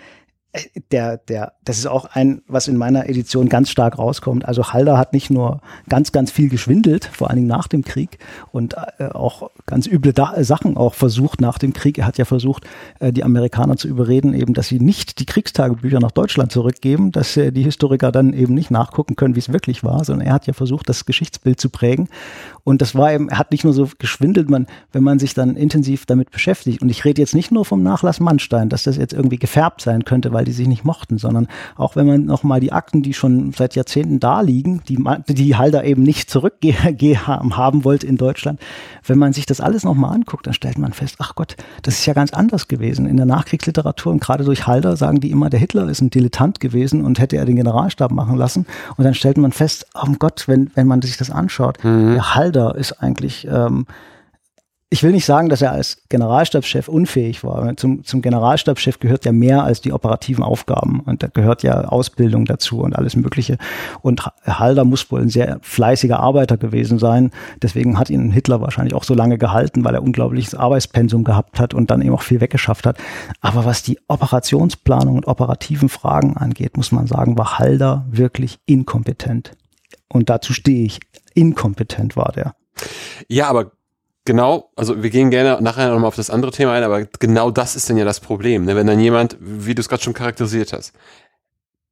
der, der, das ist auch ein, was in meiner Edition ganz stark rauskommt. Also Halder hat nicht nur ganz, ganz viel geschwindelt, vor allen Dingen nach dem Krieg und äh, auch ganz üble da Sachen auch versucht nach dem Krieg. Er hat ja versucht, äh, die Amerikaner zu überreden, eben, dass sie nicht die Kriegstagebücher nach Deutschland zurückgeben, dass äh, die Historiker dann eben nicht nachgucken können, wie es wirklich war, sondern er hat ja versucht, das Geschichtsbild zu prägen. Und das war eben, hat nicht nur so geschwindelt, man, wenn man sich dann intensiv damit beschäftigt. Und ich rede jetzt nicht nur vom Nachlass Mannstein, dass das jetzt irgendwie gefärbt sein könnte, weil die sich nicht mochten, sondern auch wenn man nochmal die Akten, die schon seit Jahrzehnten da liegen, die, die Halder eben nicht zurückhaben wollte in Deutschland, wenn man sich das alles nochmal anguckt, dann stellt man fest, ach Gott, das ist ja ganz anders gewesen. In der Nachkriegsliteratur und gerade durch Halder sagen die immer, der Hitler ist ein Dilettant gewesen und hätte er den Generalstab machen lassen. Und dann stellt man fest, oh Gott, wenn, wenn man sich das anschaut, mhm. der Halder ist eigentlich ähm, ich will nicht sagen, dass er als Generalstabschef unfähig war. Zum, zum Generalstabschef gehört ja mehr als die operativen Aufgaben. Und da gehört ja Ausbildung dazu und alles Mögliche. Und Halder muss wohl ein sehr fleißiger Arbeiter gewesen sein. Deswegen hat ihn Hitler wahrscheinlich auch so lange gehalten, weil er unglaubliches Arbeitspensum gehabt hat und dann eben auch viel weggeschafft hat. Aber was die Operationsplanung und operativen Fragen angeht, muss man sagen, war Halder wirklich inkompetent. Und dazu stehe ich. Inkompetent war der. Ja, aber genau, also wir gehen gerne nachher nochmal auf das andere Thema ein, aber genau das ist dann ja das Problem. Ne? Wenn dann jemand, wie du es gerade schon charakterisiert hast,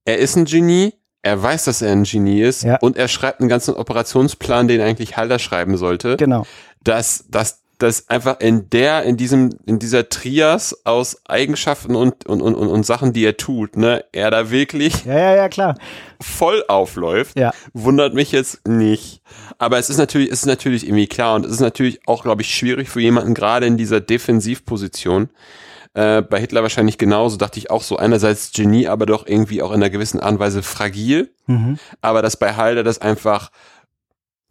er ist ein Genie, er weiß, dass er ein Genie ist ja. und er schreibt einen ganzen Operationsplan, den eigentlich Halder schreiben sollte. Genau. Dass, dass dass einfach in der, in diesem, in dieser Trias aus Eigenschaften und, und, und, und Sachen, die er tut, ne, er da wirklich ja, ja, ja, klar. voll aufläuft, ja. wundert mich jetzt nicht. Aber es ist natürlich, es ist natürlich irgendwie klar und es ist natürlich auch, glaube ich, schwierig für jemanden gerade in dieser Defensivposition. Äh, bei Hitler wahrscheinlich genauso, dachte ich auch so einerseits Genie, aber doch irgendwie auch in einer gewissen Art und Weise fragil. Mhm. Aber dass bei Halder das einfach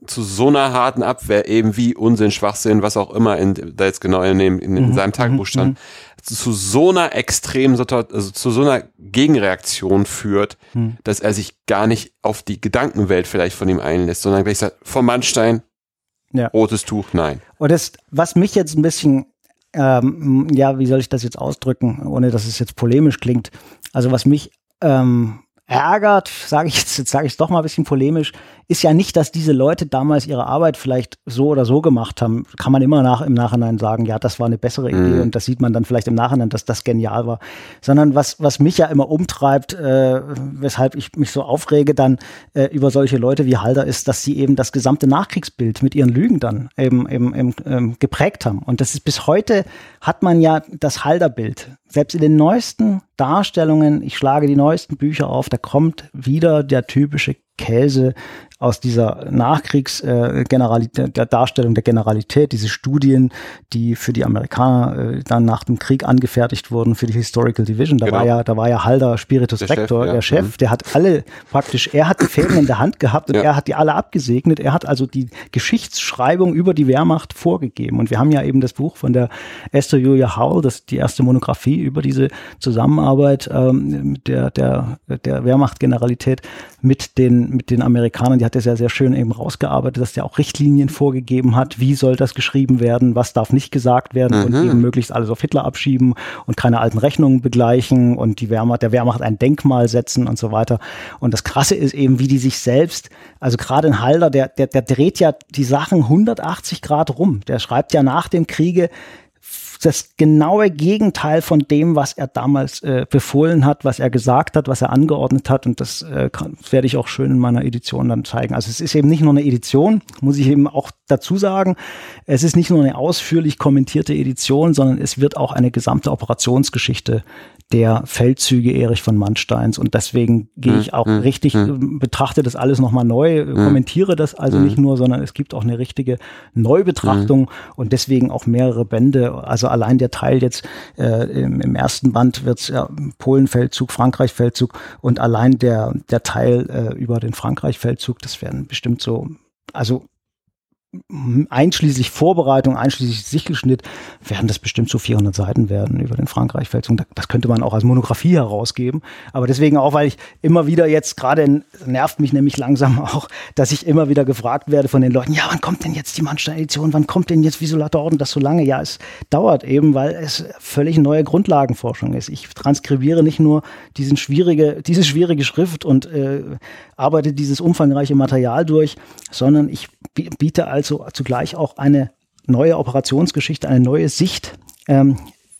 zu so einer harten Abwehr, eben wie Unsinn, Schwachsinn, was auch immer in, da jetzt genau in, dem, in, in mhm, seinem Tagebuch stand, mhm. zu so einer extremen also zu so einer Gegenreaktion führt, mhm. dass er sich gar nicht auf die Gedankenwelt vielleicht von ihm einlässt, sondern gleich sagt, vom Mannstein, ja. rotes Tuch, nein. Und das, was mich jetzt ein bisschen, ähm, ja, wie soll ich das jetzt ausdrücken, ohne dass es jetzt polemisch klingt, also was mich ähm, ärgert, sage ich jetzt, jetzt sage ich es doch mal ein bisschen polemisch, ist ja nicht, dass diese Leute damals ihre Arbeit vielleicht so oder so gemacht haben. Kann man immer nach, im Nachhinein sagen, ja, das war eine bessere Idee mhm. und das sieht man dann vielleicht im Nachhinein, dass das genial war. Sondern was, was mich ja immer umtreibt, äh, weshalb ich mich so aufrege dann äh, über solche Leute wie Halder, ist, dass sie eben das gesamte Nachkriegsbild mit ihren Lügen dann eben, eben, eben ähm, geprägt haben. Und das ist bis heute hat man ja das Halderbild selbst in den neuesten Darstellungen, ich schlage die neuesten Bücher auf, da kommt wieder der typische Käse aus dieser Nachkriegsgeneralität, äh, der Darstellung der Generalität, diese Studien, die für die Amerikaner äh, dann nach dem Krieg angefertigt wurden für die Historical Division. Da genau. war ja, da war ja Halder Spiritus der Rector, Chef, ja. der Chef, mhm. der hat alle praktisch, er hat die Fäden in der Hand gehabt und ja. er hat die alle abgesegnet. Er hat also die Geschichtsschreibung über die Wehrmacht vorgegeben. Und wir haben ja eben das Buch von der Esther Julia Howell, das die erste Monographie über diese Zusammenarbeit ähm, der, der, der Wehrmacht-Generalität mit den, mit den Amerikanern. Die hat er sehr, sehr schön eben rausgearbeitet, dass der auch Richtlinien vorgegeben hat, wie soll das geschrieben werden, was darf nicht gesagt werden mhm. und eben möglichst alles auf Hitler abschieben und keine alten Rechnungen begleichen und die Wehrmacht, der Wehrmacht ein Denkmal setzen und so weiter. Und das Krasse ist eben, wie die sich selbst, also gerade in Halder, der, der, der dreht ja die Sachen 180 Grad rum. Der schreibt ja nach dem Kriege, das genaue Gegenteil von dem, was er damals äh, befohlen hat, was er gesagt hat, was er angeordnet hat. Und das, äh, werde ich auch schön in meiner Edition dann zeigen. Also es ist eben nicht nur eine Edition, muss ich eben auch dazu sagen. Es ist nicht nur eine ausführlich kommentierte Edition, sondern es wird auch eine gesamte Operationsgeschichte der Feldzüge Erich von Mannsteins. Und deswegen gehe ich auch mhm. richtig, mhm. betrachte das alles nochmal neu, kommentiere das also nicht nur, sondern es gibt auch eine richtige Neubetrachtung und deswegen auch mehrere Bände. Also allein der Teil jetzt äh, im, im, ersten Band wird's ja Polenfeldzug, Frankreichfeldzug und allein der, der Teil äh, über den Frankreichfeldzug, das werden bestimmt so, also einschließlich Vorbereitung, einschließlich Sichelschnitt, werden das bestimmt so 400 Seiten werden über den Frankreich-Feldzug. Das könnte man auch als Monographie herausgeben. Aber deswegen auch, weil ich immer wieder jetzt gerade, nervt mich nämlich langsam auch, dass ich immer wieder gefragt werde von den Leuten, ja, wann kommt denn jetzt die Mannstein-Edition? Wann kommt denn jetzt, wieso dauert das so lange? Ja, es dauert eben, weil es völlig neue Grundlagenforschung ist. Ich transkribiere nicht nur diesen schwierige, diese schwierige Schrift und äh, arbeite dieses umfangreiche Material durch, sondern ich biete also zugleich auch eine neue Operationsgeschichte, eine neue Sicht ähm,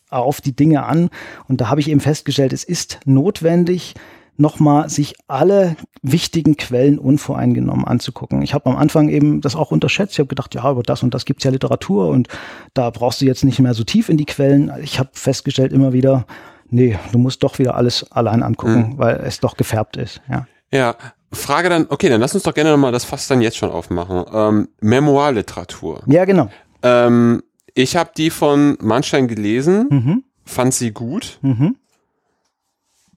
auf die Dinge an. Und da habe ich eben festgestellt, es ist notwendig, nochmal sich alle wichtigen Quellen unvoreingenommen anzugucken. Ich habe am Anfang eben das auch unterschätzt. Ich habe gedacht, ja, über das und das gibt's ja Literatur und da brauchst du jetzt nicht mehr so tief in die Quellen. Ich habe festgestellt immer wieder, nee, du musst doch wieder alles allein angucken, mhm. weil es doch gefärbt ist. Ja. Ja, Frage dann, okay, dann lass uns doch gerne nochmal das Fass dann jetzt schon aufmachen. Ähm, Memoirliteratur. Ja, genau. Ähm, ich habe die von Mannstein gelesen, mhm. fand sie gut. Mhm.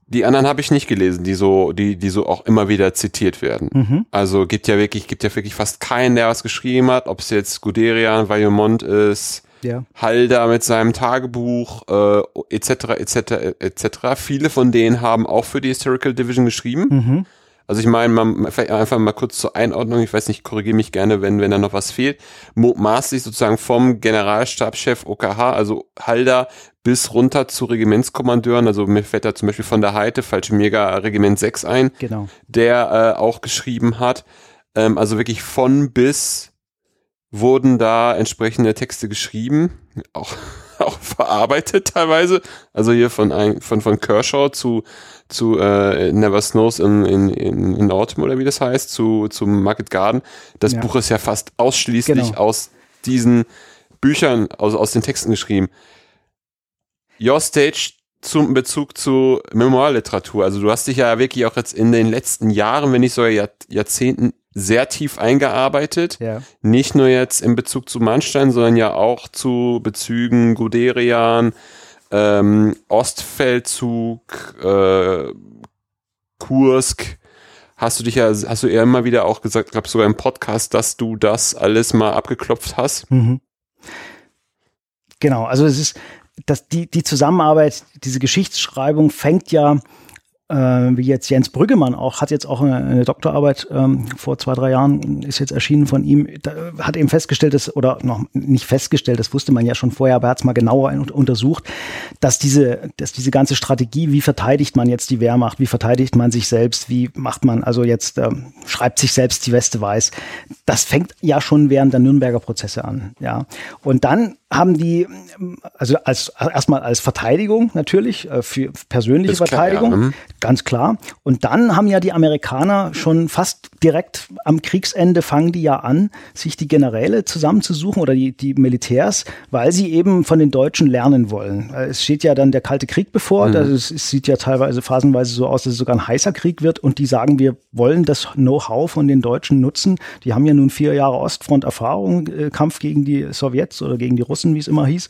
Die anderen habe ich nicht gelesen, die so, die, die so auch immer wieder zitiert werden. Mhm. Also gibt ja wirklich, gibt ja wirklich fast keinen, der was geschrieben hat, ob es jetzt Guderian, Vaillemont ist, ja. Halder mit seinem Tagebuch, äh, etc., etc., etc. Viele von denen haben auch für die Historical Division geschrieben. Also ich meine, man, vielleicht einfach mal kurz zur Einordnung, ich weiß nicht, korrigiere mich gerne, wenn, wenn da noch was fehlt. Mutmaßlich sozusagen vom Generalstabschef OKH, also Halder, bis runter zu Regimentskommandeuren, also mir fällt da zum Beispiel von der Heite, Fallschirmjäger Regiment 6 ein, genau. der äh, auch geschrieben hat. Ähm, also wirklich von bis wurden da entsprechende Texte geschrieben, auch, auch verarbeitet teilweise. Also hier von, ein, von, von Kershaw zu zu äh, Never Snows in, in, in, in Autumn oder wie das heißt, zu, zu Market Garden. Das ja. Buch ist ja fast ausschließlich genau. aus diesen Büchern, also aus den Texten geschrieben. Your Stage zum Bezug zu Memoirliteratur. Also du hast dich ja wirklich auch jetzt in den letzten Jahren, wenn nicht sogar Jahr, Jahrzehnten, sehr tief eingearbeitet. Ja. Nicht nur jetzt in Bezug zu Mannstein, sondern ja auch zu Bezügen Guderian, ähm, Ostfeldzug, äh, Kursk, hast du dich ja, hast du eher immer wieder auch gesagt, glaube sogar im Podcast, dass du das alles mal abgeklopft hast. Mhm. Genau, also es ist, dass die, die Zusammenarbeit, diese Geschichtsschreibung fängt ja wie jetzt Jens Brüggemann auch, hat jetzt auch eine, eine Doktorarbeit ähm, vor zwei, drei Jahren, ist jetzt erschienen von ihm, da, hat eben festgestellt, dass, oder noch nicht festgestellt, das wusste man ja schon vorher, aber er hat es mal genauer untersucht, dass diese, dass diese ganze Strategie, wie verteidigt man jetzt die Wehrmacht, wie verteidigt man sich selbst, wie macht man also jetzt, ähm, schreibt sich selbst die Weste weiß, das fängt ja schon während der Nürnberger Prozesse an, ja. Und dann haben die, also als erstmal als Verteidigung natürlich, äh, für persönliche Verteidigung, klar, ja. ganz klar. Und dann haben ja die Amerikaner schon fast direkt am Kriegsende fangen die ja an, sich die Generäle zusammenzusuchen oder die, die Militärs, weil sie eben von den Deutschen lernen wollen. Äh, es steht ja dann der Kalte Krieg bevor. Mhm. Das, es sieht ja teilweise phasenweise so aus, dass es sogar ein heißer Krieg wird und die sagen, wir wollen das Know-how von den Deutschen nutzen. Die haben ja nun vier Jahre Ostfront-Erfahrung, äh, Kampf gegen die Sowjets oder gegen die Russen Russen, wie es immer hieß.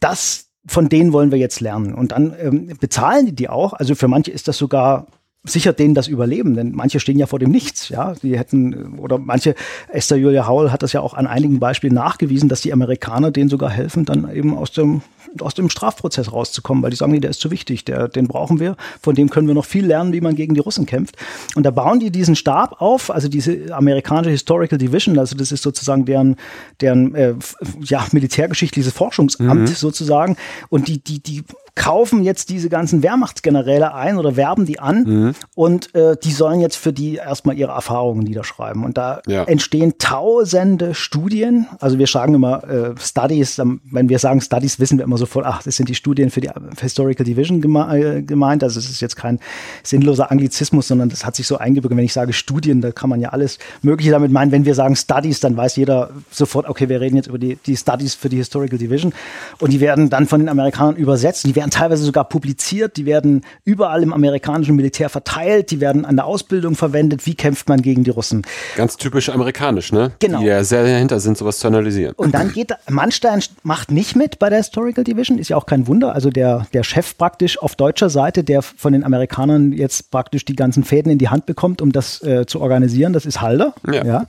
Das von denen wollen wir jetzt lernen. Und dann ähm, bezahlen die die auch. Also für manche ist das sogar sichert denen das Überleben, denn manche stehen ja vor dem Nichts, ja. Die hätten, oder manche, Esther Julia Howell hat das ja auch an einigen Beispielen nachgewiesen, dass die Amerikaner denen sogar helfen, dann eben aus dem aus dem Strafprozess rauszukommen, weil die sagen, nee, der ist zu wichtig, der, den brauchen wir, von dem können wir noch viel lernen, wie man gegen die Russen kämpft. Und da bauen die diesen Stab auf, also diese amerikanische Historical Division, also das ist sozusagen deren, deren äh, ja, militärgeschichtliches Forschungsamt mhm. sozusagen. Und die, die, die kaufen jetzt diese ganzen Wehrmachtsgeneräle ein oder werben die an mhm. und äh, die sollen jetzt für die erstmal ihre Erfahrungen niederschreiben. Und da ja. entstehen tausende Studien. Also wir sagen immer äh, Studies, wenn wir sagen Studies, wissen wir immer sofort, ach, das sind die Studien für die Historical Division geme äh, gemeint. Also es ist jetzt kein sinnloser Anglizismus, sondern das hat sich so eingebürgert. Wenn ich sage Studien, da kann man ja alles Mögliche damit meinen. Wenn wir sagen Studies, dann weiß jeder sofort, okay, wir reden jetzt über die, die Studies für die Historical Division. Und die werden dann von den Amerikanern übersetzt. Die werden werden teilweise sogar publiziert, die werden überall im amerikanischen Militär verteilt, die werden an der Ausbildung verwendet. Wie kämpft man gegen die Russen? Ganz typisch amerikanisch, ne? Genau. Die ja sehr dahinter sind, sowas zu analysieren. Und dann geht Mannstein macht nicht mit bei der Historical Division, ist ja auch kein Wunder. Also der, der Chef praktisch auf deutscher Seite, der von den Amerikanern jetzt praktisch die ganzen Fäden in die Hand bekommt, um das äh, zu organisieren, das ist Halder. Ja. ja.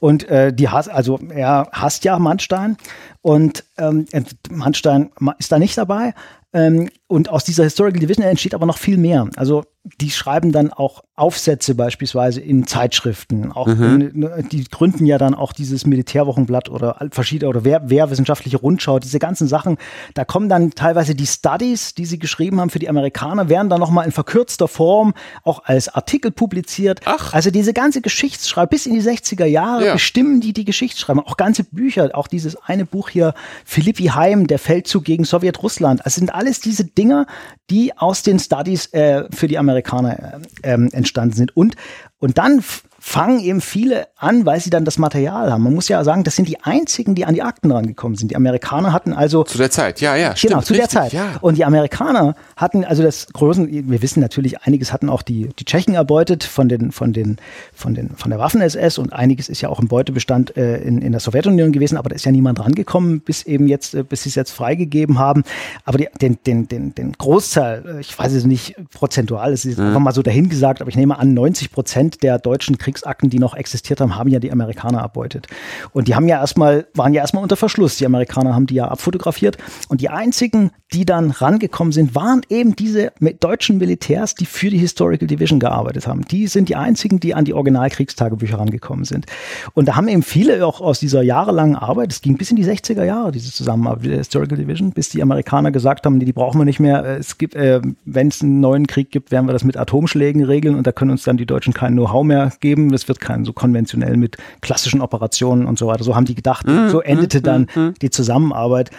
Und äh, die hasst, also er hasst ja Mannstein und ähm, Mannstein ist da nicht dabei. Ähm, und aus dieser Historical Division entsteht aber noch viel mehr. Also die schreiben dann auch Aufsätze beispielsweise in Zeitschriften. Auch Mhm. in, die gründen ja dann auch dieses Militärwochenblatt oder verschiedene oder Wehr, Wehrwissenschaftliche Rundschau, diese ganzen Sachen. Da kommen dann teilweise die Studies, die sie geschrieben haben für die Amerikaner, werden dann nochmal in verkürzter Form auch als Artikel publiziert. Ach. Also diese ganze Geschichtsschreibung bis in die 60er Jahre Ja. bestimmen die die Geschichtsschreibung. Auch ganze Bücher, auch dieses eine Buch hier, Philippi Heim, der Feldzug gegen Sowjetrussland. Es sind alles diese Dinger, die aus den Studies äh, für die Amerikaner äh, entstanden sind. Und, und dann fangen eben viele an, weil sie dann das Material haben. Man muss ja sagen, das sind die einzigen, die an die Akten rangekommen sind. Die Amerikaner hatten also Zu der Zeit, ja, ja, stimmt. genau, zu der richtig, Zeit. Ja. Und die Amerikaner hatten also das großen, wir wissen natürlich, einiges hatten auch die, die Tschechen erbeutet von den, von den, von den, von der Waffen-SS und einiges ist ja auch im Beutebestand äh, in, in der Sowjetunion gewesen, aber da ist ja niemand rangekommen, bis eben jetzt, äh, bis sie es jetzt freigegeben haben. Aber die, den, den, den, den Großteil, äh, ich weiß es nicht prozentual, es ist Mhm. einfach mal so dahingesagt, aber ich nehme an, 90 Prozent der deutschen Kriegsakten, die noch existiert haben, haben ja die Amerikaner erbeutet. Und die haben ja erstmal, waren ja erstmal unter Verschluss. Die Amerikaner haben die ja abfotografiert. Und die einzigen, die dann rangekommen sind, waren eben diese deutschen Militärs, die für die Historical Division gearbeitet haben. Die sind die einzigen, die an die Originalkriegstagebücher rangekommen sind. Und da haben eben viele auch aus dieser jahrelangen Arbeit, es ging bis in die 60er Jahre, diese Zusammenarbeit mit der Historical Division, bis die Amerikaner gesagt haben, nee, die brauchen wir nicht mehr. Äh, Es gibt, äh, wenn es einen neuen Krieg gibt, werden wir das mit Atomschlägen regeln und da können uns dann die Deutschen kein Know-how mehr geben. Es wird kein so konventionell mit klassischen Operationen und so weiter. So haben die gedacht. so endete dann die Zusammenarbeit.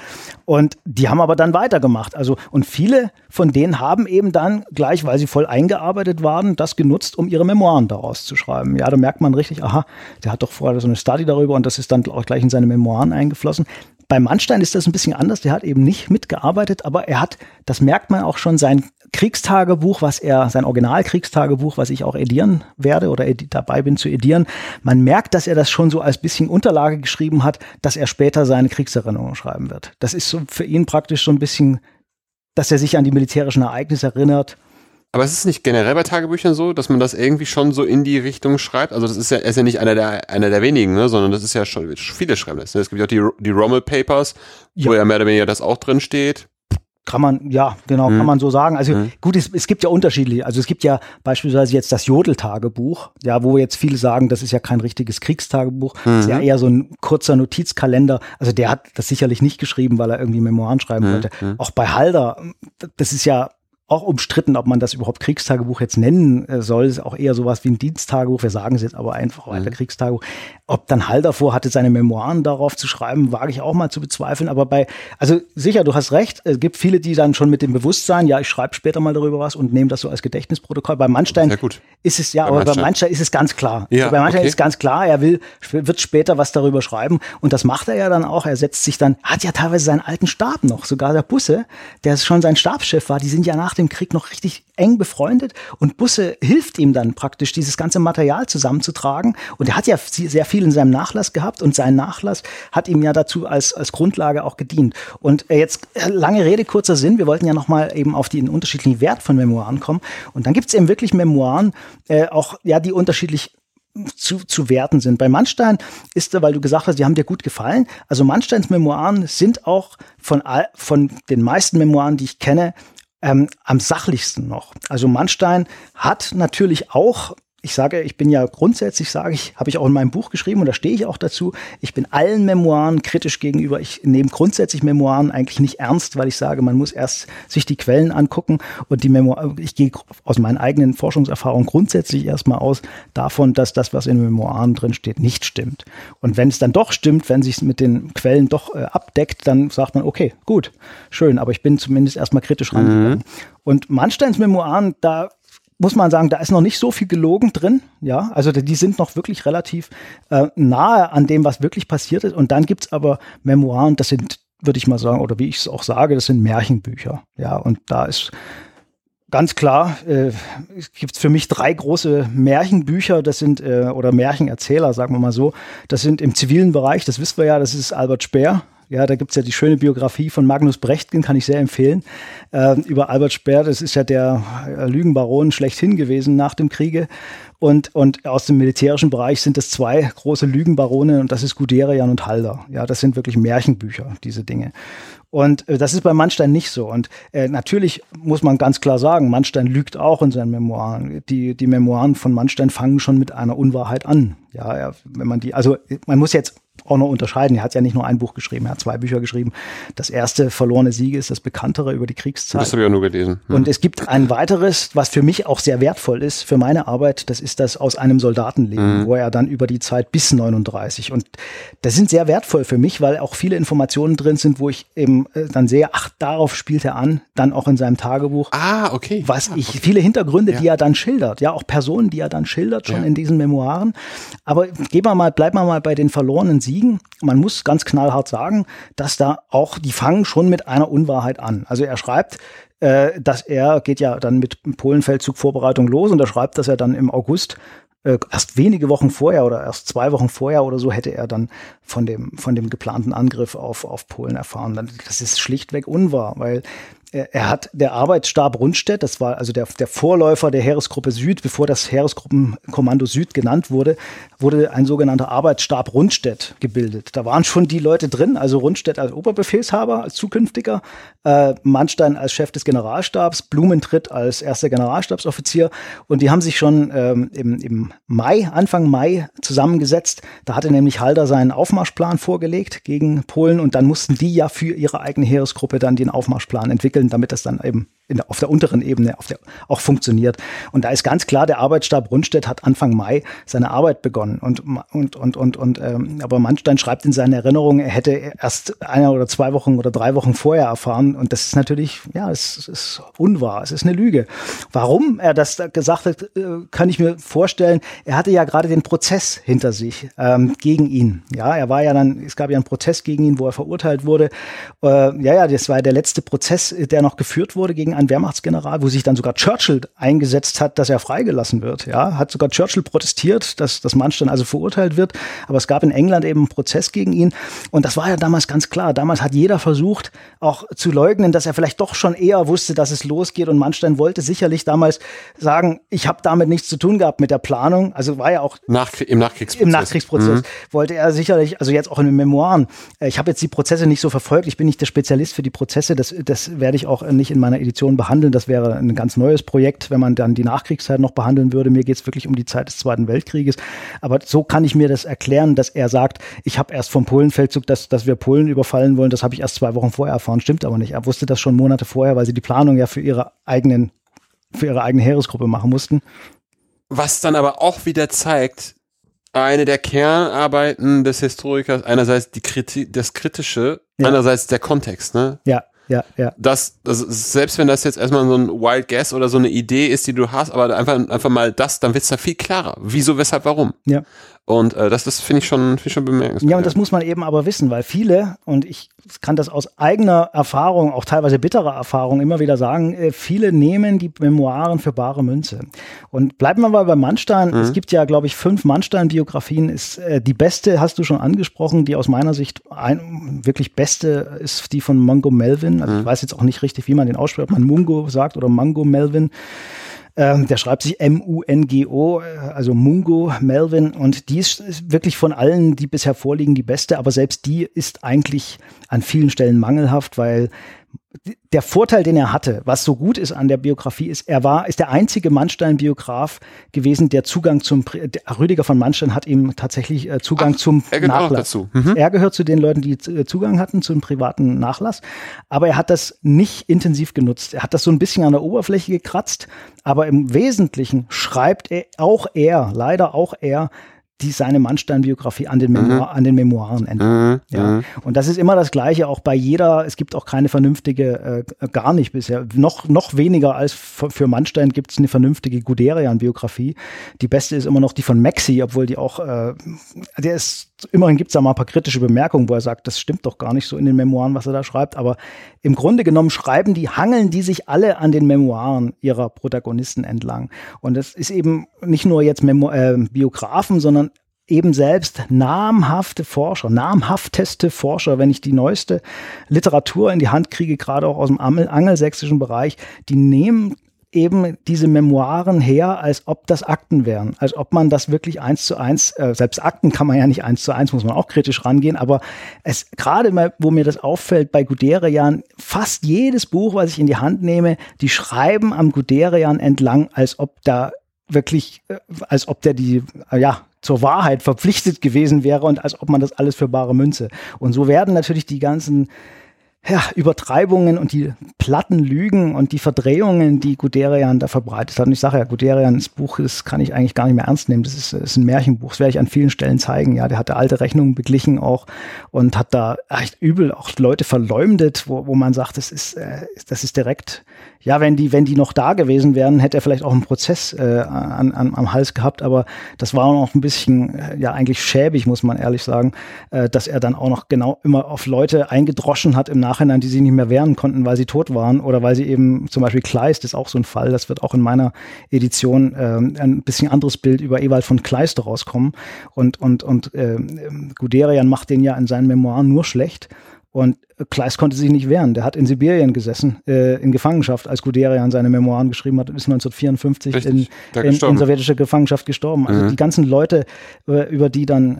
Und die haben aber dann weitergemacht. Also, und viele von denen haben eben dann gleich, weil sie voll eingearbeitet waren, das genutzt, um ihre Memoiren daraus zu schreiben. Ja, da merkt man richtig, aha, der hat doch vorher so eine Study darüber und das ist dann auch gleich in seine Memoiren eingeflossen. Bei Mannstein ist das ein bisschen anders. Der hat eben nicht mitgearbeitet, aber er hat, das merkt man auch schon, sein Kriegstagebuch, was er, sein Originalkriegstagebuch, was ich auch edieren werde oder edi dabei bin zu edieren. Man merkt, dass er das schon so als bisschen Unterlage geschrieben hat, dass er später seine Kriegserinnerungen schreiben wird. Das ist so für ihn praktisch so ein bisschen, dass er sich an die militärischen Ereignisse erinnert. Aber es ist nicht generell bei Tagebüchern so, dass man das irgendwie schon so in die Richtung schreibt. Also das ist ja, ist ja nicht einer der, einer der wenigen, ne? sondern das ist ja schon, viele schreiben das. Ne? Es gibt ja auch die, die Rommel Papers, wo Ja. ja mehr oder weniger das auch drin steht. Kann man, ja, genau, Mhm. kann man so sagen. Also gut, es, es gibt ja unterschiedliche. Also es gibt ja beispielsweise jetzt das Jodel-Tagebuch, ja, wo jetzt viele sagen, das ist ja kein richtiges Kriegstagebuch, das ist ja Mhm. eher so ein kurzer Notizkalender. Also der hat das sicherlich nicht geschrieben, weil er irgendwie Memoiren schreiben Mhm. wollte. Auch bei Halder, das ist ja auch umstritten, ob man das überhaupt Kriegstagebuch jetzt nennen äh, soll. Das ist auch eher sowas wie ein Diensttagebuch. Wir sagen es jetzt aber einfach weiter Kriegstagebuch. Ob dann Halder vorhatte, seine Memoiren darauf zu schreiben, wage ich auch mal zu bezweifeln. Aber bei, also sicher, du hast recht. Es gibt viele, die dann schon mit dem Bewusstsein, ja, ich schreibe später mal darüber was und nehme das so als Gedächtnisprotokoll. Bei gut. ist es ja, Bei aber bei Mannstein. Mannstein ist es ganz klar. Ja, bei Mannstein okay. ist ganz klar, er will, wird später was darüber schreiben. Und das macht er ja dann auch. Er setzt sich dann, hat ja teilweise seinen alten Stab noch, sogar der Busse, der schon sein Stabschef war. Die sind ja nach dem Krieg noch richtig eng befreundet. Und Busse hilft ihm dann praktisch, dieses ganze Material zusammenzutragen. Und er hat ja sehr viel in seinem Nachlass gehabt und sein Nachlass hat ihm ja dazu als, als Grundlage auch gedient. Und äh, jetzt äh, lange Rede, kurzer Sinn. Wir wollten ja nochmal eben auf den unterschiedlichen Wert von Memoiren kommen. Und dann gibt's eben wirklich Memoiren, äh, auch ja, die unterschiedlich zu, zu werten sind. Bei Mannstein ist, weil du gesagt hast, die haben dir gut gefallen. Also Mannsteins Memoiren sind auch von, all, von den meisten Memoiren, die ich kenne, ähm, am sachlichsten noch. Also Mannstein hat natürlich auch ich sage, ich bin ja grundsätzlich, sage ich, habe ich auch in meinem Buch geschrieben und da stehe ich auch dazu, ich bin allen Memoiren kritisch gegenüber. Ich nehme grundsätzlich Memoiren eigentlich nicht ernst, weil ich sage, man muss erst sich die Quellen angucken und die Memoiren, ich gehe aus meinen eigenen Forschungserfahrungen grundsätzlich erstmal aus davon, dass das, was in Memoiren drin steht, nicht stimmt. Und wenn es dann doch stimmt, wenn sich mit den Quellen doch äh, abdeckt, dann sagt man, okay, gut, schön, aber ich bin zumindest erstmal kritisch rangegangen. Mhm. Und Mannsteins Memoiren, da muss man sagen, da ist noch nicht so viel gelogen drin. Ja, also die sind noch wirklich relativ äh, nahe an dem, was wirklich passiert ist. Und dann gibt's aber Memoiren, das sind würde ich mal sagen, oder wie ich es auch sage, das sind Märchenbücher. Ja, und da ist ganz klar, äh, es gibt für mich drei große Märchenbücher, das sind, äh, oder Märchenerzähler, sagen wir mal so. Das sind im zivilen Bereich, das wissen wir ja, das ist Albert Speer, ja, da gibt's ja die schöne Biografie von Magnus Brecht, den kann ich sehr empfehlen, äh, über Albert Speer. Das ist ja der äh, Lügenbaron schlechthin gewesen nach dem Kriege. Und, und aus dem militärischen Bereich sind es zwei große Lügenbarone und das ist Guderian und Halder. Ja, das sind wirklich Märchenbücher, diese Dinge. Und äh, das ist bei Mannstein nicht so. Und äh, natürlich muss man ganz klar sagen, Mannstein lügt auch in seinen Memoiren. Die, die Memoiren von Mannstein fangen schon mit einer Unwahrheit an. Ja, er, wenn man die, also man muss jetzt auch noch unterscheiden. Er hat ja nicht nur ein Buch geschrieben, er hat zwei Bücher geschrieben. Das erste, Verlorene Siege, ist das bekanntere über die Kriegszeit. Das habe ich auch nur gelesen. Hm. Und es gibt ein weiteres, was für mich auch sehr wertvoll ist, für meine Arbeit, das ist das aus einem Soldatenleben, mhm. wo er dann über die Zeit bis 39. Und das sind sehr wertvoll für mich, weil auch viele Informationen drin sind, wo ich eben äh, dann sehe, ach, darauf spielt er an, dann auch in seinem Tagebuch. Ah, okay. Was ah, ich, okay. viele Hintergründe, Ja. die er dann schildert, ja, auch Personen, die er dann schildert, schon Ja. in diesen Memoiren. Aber gehen wir mal, bleiben wir mal bei den verlorenen Siegen. Man muss ganz knallhart sagen, dass da auch, die fangen schon mit einer Unwahrheit an. Also er schreibt, äh, dass er geht ja dann mit dem Polenfeldzug Vorbereitung los und er schreibt, dass er dann im August äh, erst wenige Wochen vorher oder erst zwei Wochen vorher oder so hätte er dann von dem, von dem geplanten Angriff auf, auf Polen erfahren. Das ist schlichtweg unwahr, weil er hat der Arbeitsstab Rundstedt, das war also der, der Vorläufer der Heeresgruppe Süd, bevor das Heeresgruppenkommando Süd genannt wurde, wurde ein sogenannter Arbeitsstab Rundstedt gebildet. Da waren schon die Leute drin, also Rundstedt als Oberbefehlshaber, als zukünftiger, äh, Mannstein als Chef des Generalstabs, Blumentritt als erster Generalstabsoffizier und die haben sich schon ähm, im, im Mai, Anfang Mai zusammengesetzt. Da hatte nämlich Halder seinen Aufmarschplan vorgelegt gegen Polen und dann mussten die ja für ihre eigene Heeresgruppe dann den Aufmarschplan entwickeln, damit das dann eben in auf der unteren Ebene der, auch funktioniert. Und da ist ganz klar, der Arbeitsstab Rundstedt hat Anfang Mai seine Arbeit begonnen. Und, und, und, und, und ähm, aber Mannstein schreibt in seinen Erinnerungen, er hätte erst eine oder zwei Wochen oder drei Wochen vorher erfahren. Und das ist natürlich, ja, es ist unwahr, es ist eine Lüge. Warum er das da gesagt hat, äh, kann ich mir vorstellen. Er hatte ja gerade den Prozess hinter sich ähm, gegen ihn. Ja, er war ja dann, es gab ja einen Prozess gegen ihn, wo er verurteilt wurde. Äh, ja, ja, das war der letzte Prozess, der noch geführt wurde gegen einen Wehrmachtsgeneral, wo sich dann sogar Churchill eingesetzt hat, dass er freigelassen wird. Ja, hat sogar Churchill protestiert, dass das Mannstein also verurteilt wird. Aber es gab in England eben einen Prozess gegen ihn. Und das war ja damals ganz klar. Damals hat jeder versucht, auch zu leugnen, dass er vielleicht doch schon eher wusste, dass es losgeht. Und Mannstein wollte sicherlich damals sagen, ich habe damit nichts zu tun gehabt mit der Planung. Also war ja auch Nach, Im Nachkriegsprozess. im Nachkriegsprozess Mhm. wollte er sicherlich, also jetzt auch in den Memoiren, äh, ich habe jetzt die Prozesse nicht so verfolgt, ich bin nicht der Spezialist für die Prozesse, das, das werde ich auch nicht in meiner Edition behandeln, das wäre ein ganz neues Projekt, wenn man dann die Nachkriegszeit noch behandeln würde. Mir geht es wirklich um die Zeit des Zweiten Weltkrieges, aber so kann ich mir das erklären, dass er sagt, ich habe erst vom Polenfeldzug, dass, dass wir Polen überfallen wollen, das habe ich erst zwei Wochen vorher erfahren, stimmt aber nicht. Er wusste das schon Monate vorher, weil sie die Planung ja für ihre eigenen für ihre eigene Heeresgruppe machen mussten. Was dann aber auch wieder zeigt, eine der Kernarbeiten des Historikers, einerseits die Kriti das Kritische, Ja. andererseits der Kontext, ne? Ja, ja, ja. Das, das, selbst wenn das jetzt erstmal so ein Wild Guess oder so eine Idee ist, die du hast, aber einfach, einfach mal das, dann wird's da viel klarer. Wieso, weshalb, warum? Ja. Und äh, das, das finde ich schon, finde ich schon bemerkenswert. Ja, und das muss man eben aber wissen, weil viele, und ich kann das aus eigener Erfahrung, auch teilweise bitterer Erfahrung immer wieder sagen, äh, viele nehmen die Memoiren für bare Münze. Und bleiben wir mal bei Mannstein. Mhm. Es gibt ja, glaube ich, fünf Mannstein-Biografien. Ist äh, die beste, hast du schon angesprochen, die aus meiner Sicht ein, wirklich beste ist die von Mungo Melvin. Also Mhm. ich weiß jetzt auch nicht richtig, wie man den ausspricht, ob man Mungo sagt oder Mango Melvin. Ähm, der schreibt sich M-U-N-G-O, äh, also Mungo Melvin. Und die ist, ist wirklich von allen, die bisher vorliegen, die beste. Aber selbst die ist eigentlich an vielen Stellen mangelhaft, weil der Vorteil, den er hatte, was so gut ist an der Biografie, ist, er war, ist der einzige Mannstein-Biograf gewesen, der Zugang zum, der Rüdiger von Mannstein hat ihm tatsächlich äh, Zugang Ach, zum er gehört Nachlass. dazu. Mhm. Er gehört zu den Leuten, die äh, Zugang hatten zum privaten Nachlass. Aber er hat das nicht intensiv genutzt. Er hat das so ein bisschen an der Oberfläche gekratzt. Aber im Wesentlichen schreibt er, auch er, leider auch er, die seine Mannstein-Biografie an, den mhm. Memoir, an den Memoiren entlang. Mhm. Ja. Mhm. Und das ist immer das Gleiche, auch bei jeder, es gibt auch keine vernünftige, äh, gar nicht bisher, noch, noch weniger als für Mannstein gibt es eine vernünftige Guderian-Biografie. Die beste ist immer noch die von Maxi, obwohl die auch, äh, der ist, immerhin gibt es da mal ein paar kritische Bemerkungen, wo er sagt, das stimmt doch gar nicht so in den Memoiren, was er da schreibt, aber im Grunde genommen schreiben die, hangeln die sich alle an den Memoiren ihrer Protagonisten entlang. Und das ist eben nicht nur jetzt Memo äh, Biografen, sondern eben selbst namhafte Forscher, namhafteste Forscher, wenn ich die neueste Literatur in die Hand kriege, gerade auch aus dem angelsächsischen Bereich, die nehmen eben diese Memoiren her, als ob das Akten wären, als ob man das wirklich eins zu eins, äh, selbst Akten kann man ja nicht eins zu eins, muss man auch kritisch rangehen, aber es gerade mal, wo mir das auffällt bei Guderian, fast jedes Buch, was ich in die Hand nehme, die schreiben am Guderian entlang, als ob da wirklich, äh, als ob der die, ja, zur Wahrheit verpflichtet gewesen wäre und als ob man das alles für bare Münze. Und so werden natürlich die ganzen ja, Übertreibungen und die platten Lügen und die Verdrehungen, die Guderian da verbreitet hat. Und ich sage ja, Guderians Buch, das kann ich eigentlich gar nicht mehr ernst nehmen. Das ist, ist ein Märchenbuch, das werde ich an vielen Stellen zeigen. Ja, der hat da alte Rechnungen beglichen auch und hat da echt übel auch Leute verleumdet, wo, wo man sagt, das ist, äh, das ist direkt ja, wenn die, wenn die noch da gewesen wären, hätte er vielleicht auch einen Prozess äh, an, an, am Hals gehabt. Aber das war auch ein bisschen, äh, ja, eigentlich schäbig, muss man ehrlich sagen, äh, dass er dann auch noch genau immer auf Leute eingedroschen hat im Nachhinein, die sich nicht mehr wehren konnten, weil sie tot waren oder weil sie eben, zum Beispiel Kleist ist auch so ein Fall. Das wird auch in meiner Edition äh, ein bisschen anderes Bild über Ewald von Kleist rauskommen. Und, und, und äh, Guderian macht den ja in seinen Memoiren nur schlecht. Und Kleist konnte sich nicht wehren. Der hat in Sibirien gesessen, äh, in Gefangenschaft, als Guderian seine Memoiren geschrieben hat und ist 1954 in, in, in, sowjetischer Gefangenschaft gestorben. Also mhm. die ganzen Leute, äh, über die dann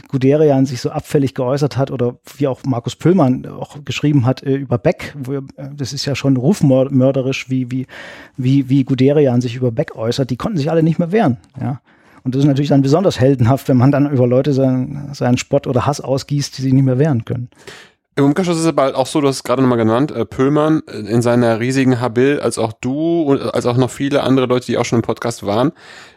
äh, Guderian sich so abfällig geäußert hat oder wie auch Markus Pöllmann auch geschrieben hat äh, über Beck, wo, äh, das ist ja schon rufmörderisch, wie, wie, wie, wie Guderian sich über Beck äußert, die konnten sich alle nicht mehr wehren. Ja. Und das ist natürlich dann besonders heldenhaft, wenn man dann über Leute seinen, seinen Spott oder Hass ausgießt, die sich nicht mehr wehren können. Im Umkehrschluss ist es aber halt auch so, du hast es gerade nochmal genannt, äh, Pöllmann äh, in seiner riesigen Habil, als auch du und als auch noch viele andere Leute, die auch schon im Podcast waren,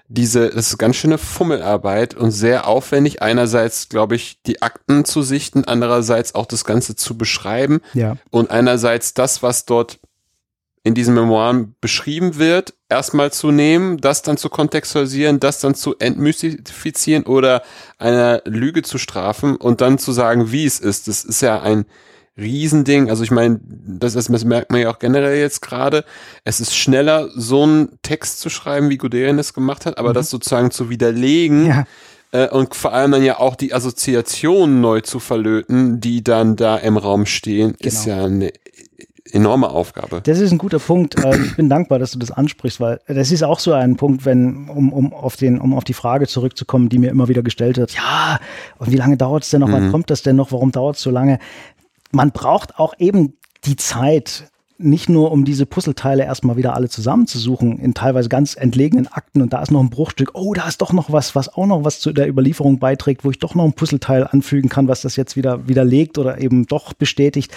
diese, das ist ganz schöne Fummelarbeit und sehr aufwendig. Einerseits, glaube ich, die Akten zu sichten, andererseits auch das Ganze zu beschreiben. Ja. Und einerseits das, was dort in diesen Memoiren beschrieben wird, erstmal zu nehmen, das dann zu kontextualisieren, das dann zu entmystifizieren oder einer Lüge zu strafen und dann zu sagen, wie es ist. Das ist ja ein Riesending. Also ich meine, das, ist, das merkt man ja auch generell jetzt gerade. Es ist schneller, so einen Text zu schreiben, wie Guderian es gemacht hat, aber mhm. das sozusagen zu widerlegen. Ja äh, und vor allem dann ja auch die Assoziationen neu zu verlöten, die dann da im Raum stehen, genau. ist ja eine enorme Aufgabe. Das ist ein guter Punkt. Äh, ich bin dankbar, dass du das ansprichst, weil das ist auch so ein Punkt, wenn, um, um auf den, um auf die Frage zurückzukommen, die mir immer wieder gestellt wird. Ja, und wie lange dauert es denn noch? Mhm. Wann kommt das denn noch? Warum dauert es so lange? Man braucht auch eben die Zeit, nicht nur um diese Puzzleteile erstmal wieder alle zusammenzusuchen in teilweise ganz entlegenen Akten und da ist noch ein Bruchstück, oh, da ist doch noch was, was auch noch was zu der Überlieferung beiträgt, wo ich doch noch ein Puzzleteil anfügen kann, was das jetzt wieder widerlegt oder eben doch bestätigt,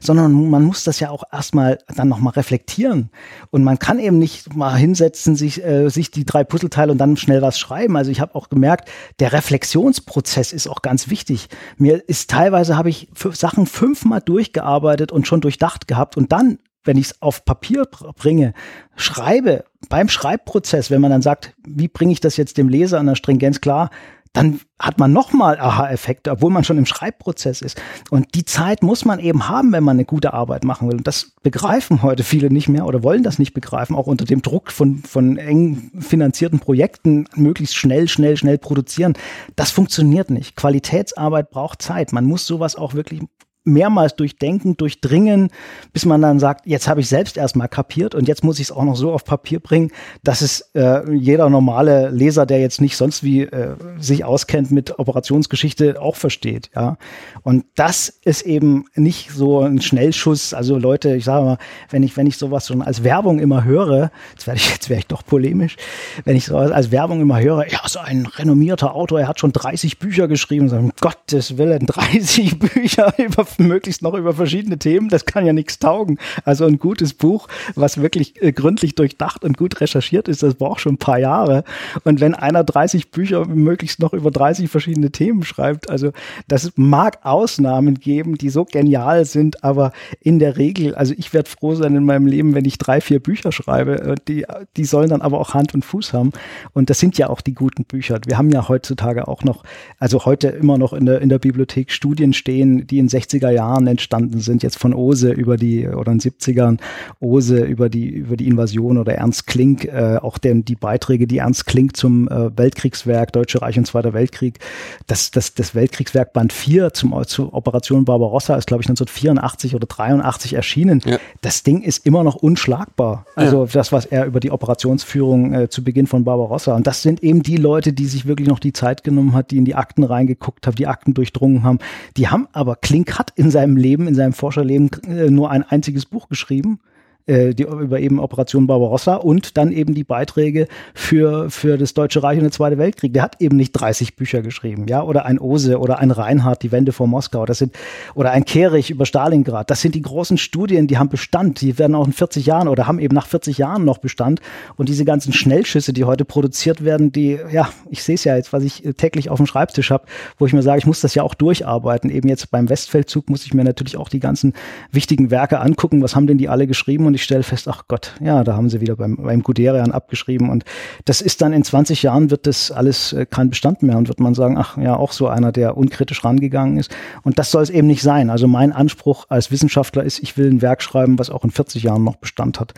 sondern man muss das ja auch erstmal dann nochmal reflektieren und man kann eben nicht mal hinsetzen, sich, äh, sich die drei Puzzleteile und dann schnell was schreiben. Also ich habe auch gemerkt, der Reflexionsprozess ist auch ganz wichtig. Mir ist teilweise habe ich Sachen fünfmal durchgearbeitet und schon durchdacht gehabt und dann wenn ich es auf Papier bringe, schreibe, beim Schreibprozess, wenn man dann sagt, wie bringe ich das jetzt dem Leser an der Stringenz klar, dann hat man nochmal Aha-Effekte, obwohl man schon im Schreibprozess ist. Und die Zeit muss man eben haben, wenn man eine gute Arbeit machen will. Und das begreifen heute viele nicht mehr oder wollen das nicht begreifen, auch unter dem Druck von, von eng finanzierten Projekten möglichst schnell, schnell, schnell produzieren. Das funktioniert nicht. Qualitätsarbeit braucht Zeit. Man muss sowas auch wirklich mehrmals durchdenken, durchdringen, bis man dann sagt, jetzt habe ich selbst erstmal kapiert und jetzt muss ich es auch noch so auf Papier bringen, dass es äh, jeder normale Leser, der jetzt nicht sonst wie äh, sich auskennt mit Operationsgeschichte, auch versteht. Ja, und das ist eben nicht so ein Schnellschuss. Also Leute, ich sage mal, wenn ich wenn ich sowas schon als Werbung immer höre, jetzt werde ich jetzt wäre ich doch polemisch, wenn ich sowas als Werbung immer höre, ja, so ein renommierter Autor, er hat schon 30 Bücher geschrieben, so, um Gottes Willen, 30 Bücher über möglichst noch über verschiedene Themen, das kann ja nichts taugen. Also ein gutes Buch, was wirklich äh, gründlich durchdacht und gut recherchiert ist, das braucht schon ein paar Jahre. Und wenn einer 30 Bücher möglichst noch über 30 verschiedene Themen schreibt, also das mag Ausnahmen geben, die so genial sind, aber in der Regel, also ich werde froh sein in meinem Leben, wenn ich drei, vier Bücher schreibe, äh, die, die sollen dann aber auch Hand und Fuß haben. Und das sind ja auch die guten Bücher. Wir haben ja heutzutage auch noch, also heute immer noch in der, in der Bibliothek Studien stehen, die in 60er Jahren entstanden sind, jetzt von Ose über die, oder in 70ern, Ose über die, über die Invasion oder Ernst Klink, äh, auch den, die Beiträge, die Ernst Klink zum äh, Weltkriegswerk, Deutsche Reich und Zweiter Weltkrieg, das, das, das Weltkriegswerk Band 4 zum, zur Operation Barbarossa ist, glaube ich, 1984 oder 83 erschienen. Ja. Das Ding ist immer noch unschlagbar. Also ja. das, was er über die Operationsführung äh, zu Beginn von Barbarossa. Und das sind eben die Leute, die sich wirklich noch die Zeit genommen hat, die in die Akten reingeguckt haben, die Akten durchdrungen haben. Die haben aber Klink hat in seinem Leben, in seinem Forscherleben äh, nur ein einziges Buch geschrieben äh, die, über eben Operation Barbarossa und dann eben die Beiträge für, für das Deutsche Reich und den Zweiten Weltkrieg. Der hat eben nicht 30 Bücher geschrieben, ja, oder ein Ose oder ein Reinhardt, die Wende vor Moskau, das sind, oder ein Kehrig über Stalingrad. Das sind die großen Studien, die haben Bestand, die werden auch in 40 Jahren oder haben eben nach 40 Jahren noch Bestand. Und diese ganzen Schnellschüsse, die heute produziert werden, die, ja, ich sehe es ja jetzt, was ich täglich auf dem Schreibtisch habe, wo ich mir sage, ich muss das ja auch durcharbeiten. Eben jetzt beim Westfeldzug muss ich mir natürlich auch die ganzen wichtigen Werke angucken, was haben denn die alle geschrieben und ich stelle fest, ach Gott, ja, da haben sie wieder beim, beim Guderian abgeschrieben und das ist dann in 20 Jahren wird das alles äh, kein Bestand mehr und wird man sagen, ach ja, auch so einer, der unkritisch rangegangen ist und das soll es eben nicht sein. Also mein Anspruch als Wissenschaftler ist, ich will ein Werk schreiben, was auch in 40 Jahren noch Bestand hat.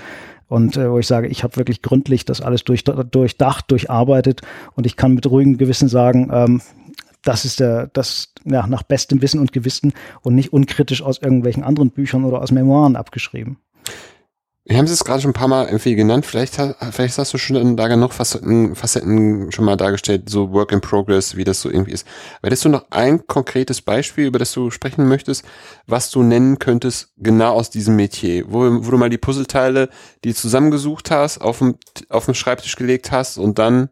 Und äh, wo ich sage, ich habe wirklich gründlich das alles durch, durchdacht, durcharbeitet und ich kann mit ruhigem Gewissen sagen, ähm, das ist der, das ja, nach bestem Wissen und Gewissen und nicht unkritisch aus irgendwelchen anderen Büchern oder aus Memoiren abgeschrieben. Wir haben es gerade schon ein paar Mal irgendwie genannt. Vielleicht, vielleicht hast du schon da genug Facetten, Facetten schon mal dargestellt, so Work in Progress, wie das so irgendwie ist. Hättest du noch ein konkretes Beispiel, über das du sprechen möchtest, was du nennen könntest, genau aus diesem Metier, wo, wo du mal die Puzzleteile, die zusammengesucht hast, auf dem, auf dem Schreibtisch gelegt hast und dann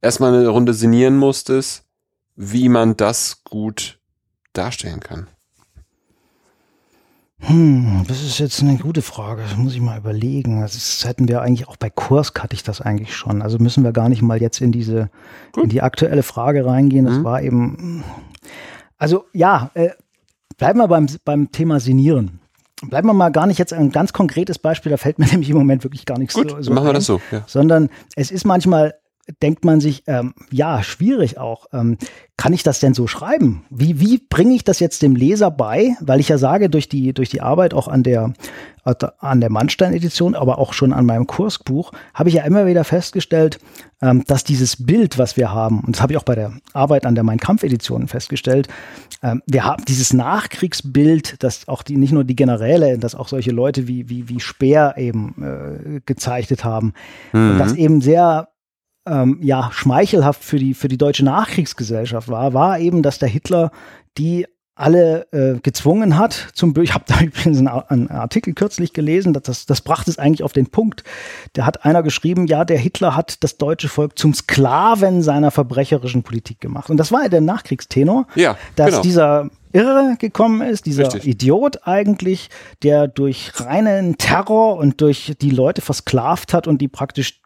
erstmal eine Runde sinnieren musstest, wie man das gut darstellen kann? Hm, das ist jetzt eine gute Frage. Das muss ich mal überlegen. Das, ist, hätten wir eigentlich auch bei Kurs hatte ich das eigentlich schon. Also müssen wir gar nicht mal jetzt in diese, Gut. in die aktuelle Frage reingehen. Das mhm. war eben, also ja, äh, bleiben wir beim, beim Thema Sinieren. Bleiben wir mal gar nicht jetzt ein ganz konkretes Beispiel, da fällt mir nämlich im Moment wirklich gar nichts Gut, so, so machen wir das so. Ja. Sondern es ist manchmal denkt man sich, ähm, ja, schwierig auch. Ähm, kann ich das denn so schreiben? Wie, wie bringe ich das jetzt dem Leser bei? Weil ich ja sage, durch die, durch die Arbeit auch an der, an der Mannstein-Edition, aber auch schon an meinem Kursbuch, habe ich ja immer wieder festgestellt, ähm, dass dieses Bild, was wir haben, und das habe ich auch bei der Arbeit an der Mein Kampf-Edition festgestellt, ähm, wir haben dieses Nachkriegsbild, dass auch die, nicht nur die Generäle, dass auch solche Leute wie, wie, wie Speer eben äh, gezeichnet haben, mhm. und das eben sehr ähm, ja schmeichelhaft für die für die deutsche Nachkriegsgesellschaft war, war eben, dass der Hitler die alle äh, gezwungen hat zum ich habe da übrigens einen, einen, Artikel kürzlich gelesen, dass das das brachte es eigentlich auf den Punkt. Da hat einer geschrieben, ja, der Hitler hat das deutsche Volk zum Sklaven seiner verbrecherischen Politik gemacht und das war ja der Nachkriegstenor, ja, dass genau. dieser Irre gekommen ist, dieser Richtig. Idiot eigentlich, der durch reinen Terror und durch die Leute versklavt hat und die praktisch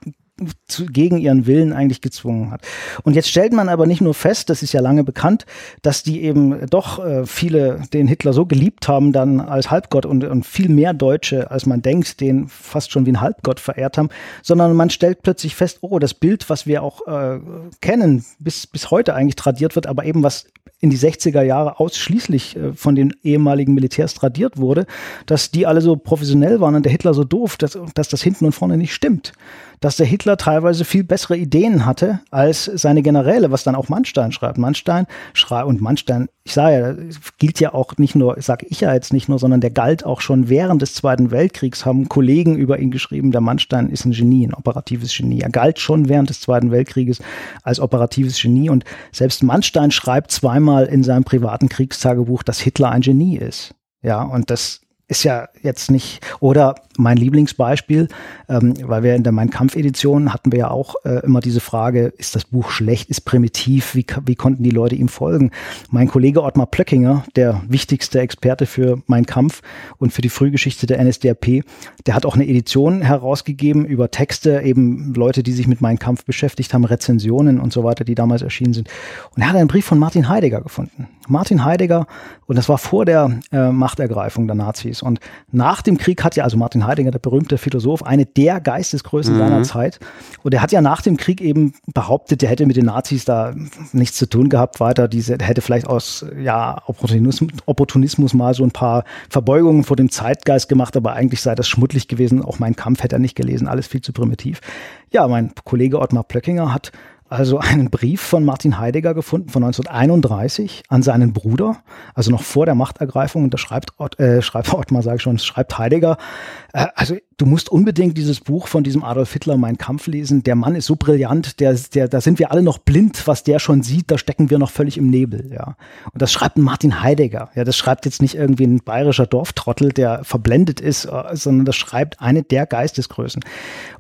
zu, gegen ihren Willen eigentlich gezwungen hat. Und jetzt stellt man aber nicht nur fest, das ist ja lange bekannt, dass die eben doch äh, viele den Hitler so geliebt haben dann als Halbgott und, und viel mehr Deutsche, als man denkt, den fast schon wie ein Halbgott verehrt haben, sondern man stellt plötzlich fest, oh, das Bild, was wir auch äh, kennen, bis, bis heute eigentlich tradiert wird, aber eben was in die 60er Jahre ausschließlich äh, von den ehemaligen Militärs tradiert wurde, dass die alle so professionell waren und der Hitler so doof, dass, dass das hinten und vorne nicht stimmt dass der Hitler teilweise viel bessere Ideen hatte als seine Generäle, was dann auch Mannstein schreibt. Mannstein schreibt und Mannstein, ich sage ja, gilt ja auch nicht nur, sage ich ja jetzt nicht nur, sondern der galt auch schon während des Zweiten Weltkriegs, haben Kollegen über ihn geschrieben, der Mannstein ist ein Genie, ein operatives Genie. Er galt schon während des Zweiten Weltkrieges als operatives Genie und selbst Mannstein schreibt zweimal in seinem privaten Kriegstagebuch, dass Hitler ein Genie ist. Ja, und das ist ja jetzt nicht, oder mein Lieblingsbeispiel, ähm, weil wir in der Mein Kampf-Edition hatten wir ja auch äh, immer diese Frage, ist das Buch schlecht, ist primitiv, wie, wie konnten die Leute ihm folgen? Mein Kollege Ottmar Plöckinger, der wichtigste Experte für Mein Kampf und für die Frühgeschichte der NSDAP, der hat auch eine Edition herausgegeben über Texte, eben Leute, die sich mit Mein Kampf beschäftigt haben, Rezensionen und so weiter, die damals erschienen sind. Und er hat einen Brief von Martin Heidegger gefunden. Martin Heidegger, und das war vor der äh, Machtergreifung der Nazis. Und nach dem Krieg hat ja, also Martin Heidegger, der berühmte Philosoph, eine der Geistesgrößen mhm. seiner Zeit. Und er hat ja nach dem Krieg eben behauptet, er hätte mit den Nazis da nichts zu tun gehabt weiter. Diese hätte vielleicht aus ja, Opportunismus, Opportunismus mal so ein paar Verbeugungen vor dem Zeitgeist gemacht, aber eigentlich sei das schmuddelig gewesen. Auch mein Kampf hätte er nicht gelesen, alles viel zu primitiv. Ja, mein Kollege Ottmar Plöckinger hat also einen Brief von Martin Heidegger gefunden von 1931 an seinen Bruder, also noch vor der Machtergreifung. Und da schreibt, Ott, äh, schreibt Ottmar, sage ich schon, schreibt Heidegger, äh, also du musst unbedingt dieses Buch von diesem Adolf Hitler, Mein Kampf lesen. Der Mann ist so brillant, der, der, da sind wir alle noch blind, was der schon sieht, da stecken wir noch völlig im Nebel, ja. Und das schreibt Martin Heidegger. Ja, das schreibt jetzt nicht irgendwie ein bayerischer Dorftrottel, der verblendet ist, äh, sondern das schreibt eine der Geistesgrößen.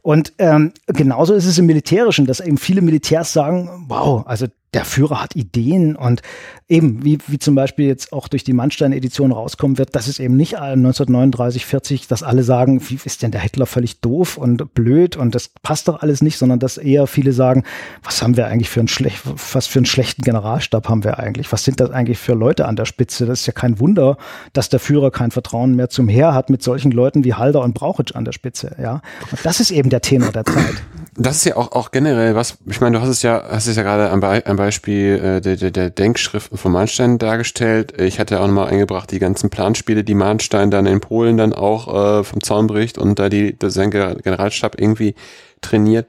Und ähm, genauso ist es im Militärischen, dass eben viele Militärs sagen, wow, also der Führer hat Ideen und eben, wie, wie zum Beispiel jetzt auch durch die Mannstein-Edition rauskommen wird, dass es eben nicht 1939, 40, dass alle sagen, wie ist denn der Hitler völlig doof und blöd und das passt doch alles nicht, sondern dass eher viele sagen, was haben wir eigentlich für einen schlecht, was für einen schlechten Generalstab haben wir eigentlich? Was sind das eigentlich für Leute an der Spitze? Das ist ja kein Wunder, dass der Führer kein Vertrauen mehr zum Heer hat mit solchen Leuten wie Halder und Brauchitsch an der Spitze, ja. Und das ist eben der Tenor der Zeit. Das ist ja auch, auch generell was, ich meine, du hast es ja, hast es ja gerade am, Be am Beispiel äh, der, der, der Denkschriften von Mahnstein dargestellt. Ich hatte auch nochmal eingebracht die ganzen Planspiele, die Mahnstein dann in Polen dann auch äh, vom Zaun bricht und da die, sein Generalstab irgendwie trainiert.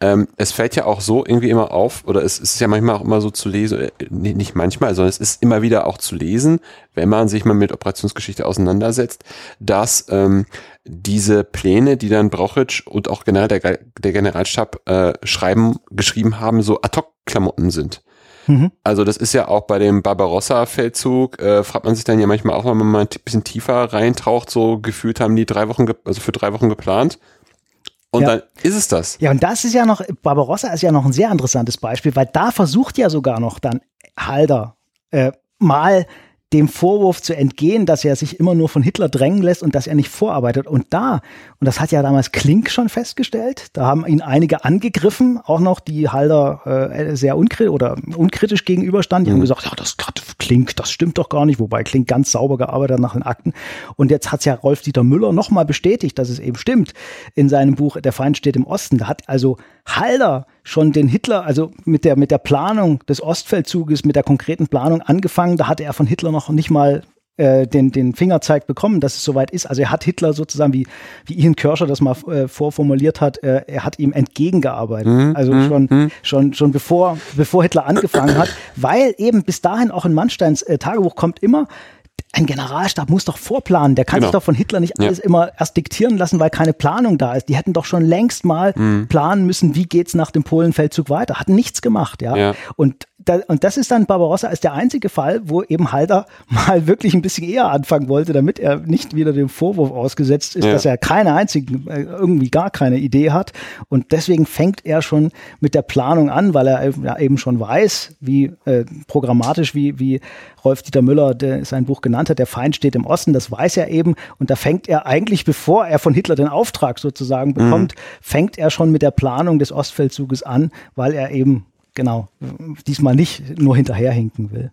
Ähm, es fällt ja auch so irgendwie immer auf, oder es, ist ja manchmal auch immer so zu lesen, äh, nicht manchmal, sondern es ist immer wieder auch zu lesen, wenn man sich mal mit Operationsgeschichte auseinandersetzt, dass ähm, diese Pläne, die dann Brauchitsch und auch generell der, der Generalstab äh, schreiben, geschrieben haben, so Ad-Hoc-Klamotten sind. Mhm. Also das ist ja auch bei dem Barbarossa-Feldzug, äh, fragt man sich dann ja manchmal auch, wenn man mal ein bisschen tiefer reintaucht, so gefühlt haben die drei Wochen, also für drei Wochen geplant. Und ja. dann ist es das. Ja, und das ist ja noch, Barbarossa ist ja noch ein sehr interessantes Beispiel, weil da versucht ja sogar noch dann Halder äh, mal dem Vorwurf zu entgehen, dass er sich immer nur von Hitler drängen lässt und dass er nicht vorarbeitet. Und da, und das hat ja damals Klink schon festgestellt, da haben ihn einige angegriffen, auch noch die Halder äh, sehr unkritisch oder unkritisch gegenüberstanden. Die mhm. haben gesagt, ja, das Klink, das stimmt doch gar nicht, wobei Klink ganz sauber gearbeitet hat nach den Akten. Und jetzt hat ja Rolf-Dieter Müller nochmal bestätigt, dass es eben stimmt in seinem Buch Der Feind steht im Osten. Da hat also Halder schon den Hitler, also mit der, mit der Planung des Ostfeldzuges, mit der konkreten Planung angefangen. Da hatte er von Hitler noch nicht mal äh, den, den Fingerzeig bekommen, dass es soweit ist. Also er hat Hitler sozusagen, wie, wie Ian Kirscher das mal äh, vorformuliert hat, äh, er hat ihm entgegengearbeitet. Mhm. Also mhm, schon, mhm. schon, schon bevor, bevor Hitler angefangen hat, weil eben bis dahin auch in Mannsteins äh, Tagebuch kommt immer, ein Generalstab muss doch vorplanen. Der kann genau. sich doch von Hitler nicht alles ja. immer erst diktieren lassen, weil keine Planung da ist. Die hätten doch schon längst mal mhm. planen müssen, wie geht's nach dem Polenfeldzug weiter. Hatten nichts gemacht, ja. ja. Und da, und das ist dann Barbarossa als der einzige Fall, wo eben Halder mal wirklich ein bisschen eher anfangen wollte, damit er nicht wieder dem Vorwurf ausgesetzt ist, ja. dass er keine einzige, äh, irgendwie gar keine Idee hat. Und deswegen fängt er schon mit der Planung an, weil er ja eben schon weiß, wie äh, programmatisch, wie, wie Rolf-Dieter Müller der sein Buch genannt hat, der Feind steht im Osten, das weiß er eben. Und da fängt er eigentlich, bevor er von Hitler den Auftrag sozusagen bekommt, mhm. fängt er schon mit der Planung des Ostfeldzuges an, weil er eben genau, diesmal nicht nur hinterherhinken will.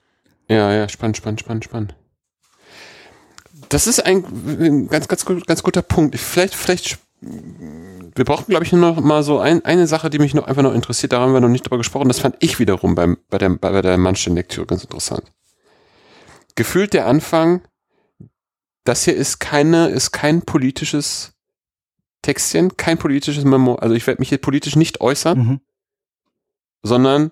Ja, ja, spannend, spannend, spannend, spannend. Das ist ein ganz, ganz, ganz guter Punkt. Vielleicht, vielleicht, wir brauchen, glaube ich, nur noch mal so ein, eine Sache, die mich noch einfach noch interessiert. Da haben wir noch nicht drüber gesprochen. Das fand ich wiederum beim, bei der, bei der Mannstein-Lektüre ganz interessant. Gefühlt der Anfang, das hier ist keine, ist kein politisches Textchen, kein politisches Memo. Also ich werde mich hier politisch nicht äußern. Mhm sondern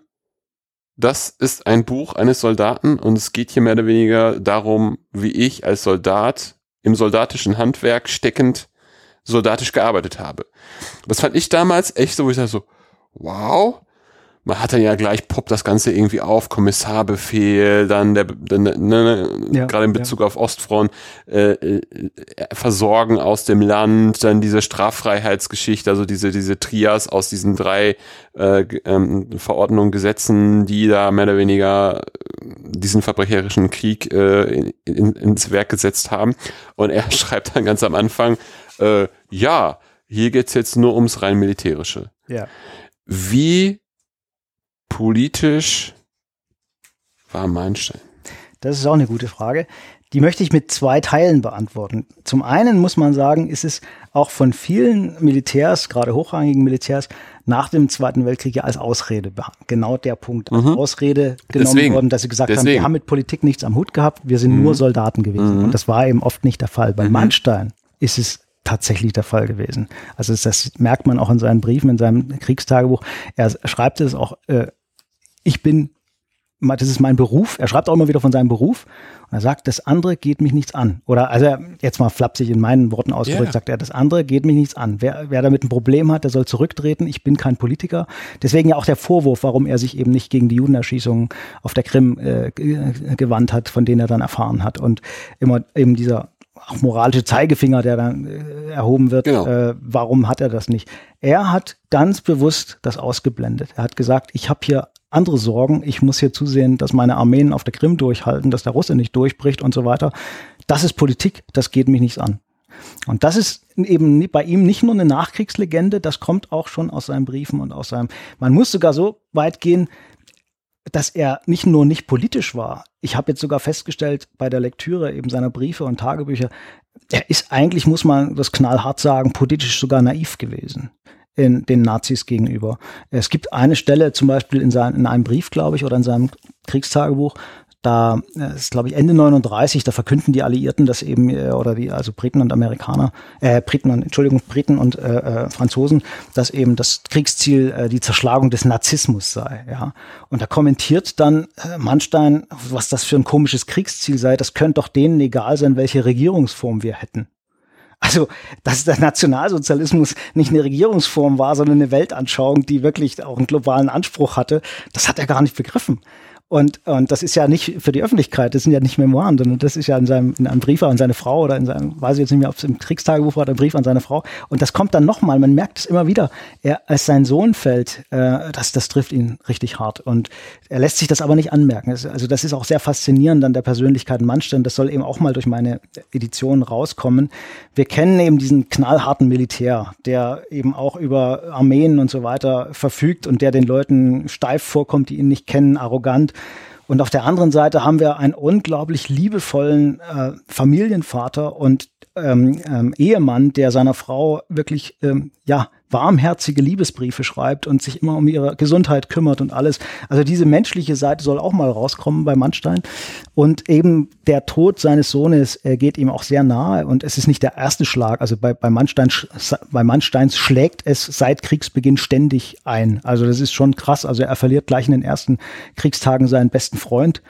das ist ein Buch eines Soldaten und es geht hier mehr oder weniger darum, wie ich als Soldat im soldatischen Handwerk steckend soldatisch gearbeitet habe. Das fand ich damals echt so, wo ich sage so, wow, man hat dann ja gleich poppt das Ganze irgendwie auf, Kommissarbefehl, dann der, dann, ne, ne, ja, gerade in Bezug ja. auf Ostfrauen, äh, äh, Versorgen aus dem Land, dann diese Straffreiheitsgeschichte, also diese, diese Trias aus diesen drei äh, ähm, Verordnungen, Gesetzen, die da mehr oder weniger diesen verbrecherischen Krieg äh, in, in, ins Werk gesetzt haben. Und er schreibt dann ganz am Anfang, äh, ja, hier geht's jetzt nur ums rein militärische. Ja. Wie politisch war Meinstein? Das ist auch eine gute Frage. Die möchte ich mit zwei Teilen beantworten. Zum einen muss man sagen, ist es auch von vielen Militärs, gerade hochrangigen Militärs, nach dem Zweiten Weltkrieg ja als Ausrede, genau der Punkt, als mhm. Ausrede genommen Deswegen. worden, dass sie gesagt Deswegen. haben, wir haben mit Politik nichts am Hut gehabt, wir sind mhm. nur Soldaten gewesen. Mhm. Und das war eben oft nicht der Fall. Bei mhm. Manstein ist es tatsächlich der Fall gewesen. Also das merkt man auch in seinen Briefen, in seinem Kriegstagebuch. Er schreibt es auch, äh, ich bin, das ist mein Beruf. Er schreibt auch immer wieder von seinem Beruf. Und er sagt, das andere geht mich nichts an. Oder, also jetzt mal flapsig in meinen Worten ausgedrückt, yeah. sagt er, das andere geht mich nichts an. Wer, wer damit ein Problem hat, der soll zurücktreten. Ich bin kein Politiker. Deswegen ja auch der Vorwurf, warum er sich eben nicht gegen die Judenerschießungen auf der Krim äh, gewandt hat, von denen er dann erfahren hat. Und immer eben dieser auch moralische Zeigefinger, der dann äh, erhoben wird. Genau. Äh, warum hat er das nicht? Er hat ganz bewusst das ausgeblendet. Er hat gesagt, ich habe hier andere Sorgen. Ich muss hier zusehen, dass meine Armeen auf der Krim durchhalten, dass der Russe nicht durchbricht und so weiter. Das ist Politik, das geht mich nichts an. Und das ist eben bei ihm nicht nur eine Nachkriegslegende, das kommt auch schon aus seinen Briefen und aus seinem, man muss sogar so weit gehen, dass er nicht nur nicht politisch war. Ich habe jetzt sogar festgestellt bei der Lektüre eben seiner Briefe und Tagebücher, er ist eigentlich, muss man das knallhart sagen, politisch sogar naiv gewesen in den Nazis gegenüber. Es gibt eine Stelle zum Beispiel in, sein, in einem Brief, glaube ich, oder in seinem Kriegstagebuch, da äh, ist, glaube ich, Ende 39, da verkünden die Alliierten das eben, äh, oder die, also Briten und Amerikaner, äh, Briten und, Entschuldigung, Briten und äh, äh, Franzosen, dass eben das Kriegsziel äh, die Zerschlagung des Narzissmus sei, ja. Und da kommentiert dann äh, Mannstein, was das für ein komisches Kriegsziel sei, das könnte doch denen egal sein, welche Regierungsform wir hätten. Also, dass der Nationalsozialismus nicht eine Regierungsform war, sondern eine Weltanschauung, die wirklich auch einen globalen Anspruch hatte, das hat er gar nicht begriffen. Und, und das ist ja nicht für die Öffentlichkeit, das sind ja nicht Memoiren, sondern das ist ja in seinem in einem Brief an seine Frau oder in seinem, weiß ich jetzt nicht mehr, ob es im Kriegstagebuch war, ein Brief an seine Frau. Und das kommt dann nochmal, man merkt es immer wieder. Er, als sein Sohn fällt, äh, das, das trifft ihn richtig hart. Und er lässt sich das aber nicht anmerken. also das ist auch sehr faszinierend an der Persönlichkeit Mannstein. Das soll eben auch mal durch meine Edition rauskommen. Wir kennen eben diesen knallharten Militär, der eben auch über Armeen und so weiter verfügt und der den Leuten steif vorkommt, die ihn nicht kennen, arrogant und auf der anderen Seite haben wir einen unglaublich liebevollen äh, Familienvater und ähm, ähm, Ehemann, der seiner Frau wirklich ähm, ja warmherzige Liebesbriefe schreibt und sich immer um ihre Gesundheit kümmert und alles. Also diese menschliche Seite soll auch mal rauskommen bei Mannstein. Und eben der Tod seines Sohnes äh, geht ihm auch sehr nahe und es ist nicht der erste Schlag. Also bei, bei, Mannstein, bei Mannsteins schlägt es seit Kriegsbeginn ständig ein. Also das ist schon krass. Also er verliert gleich in den ersten Kriegstagen seinen besten Freund.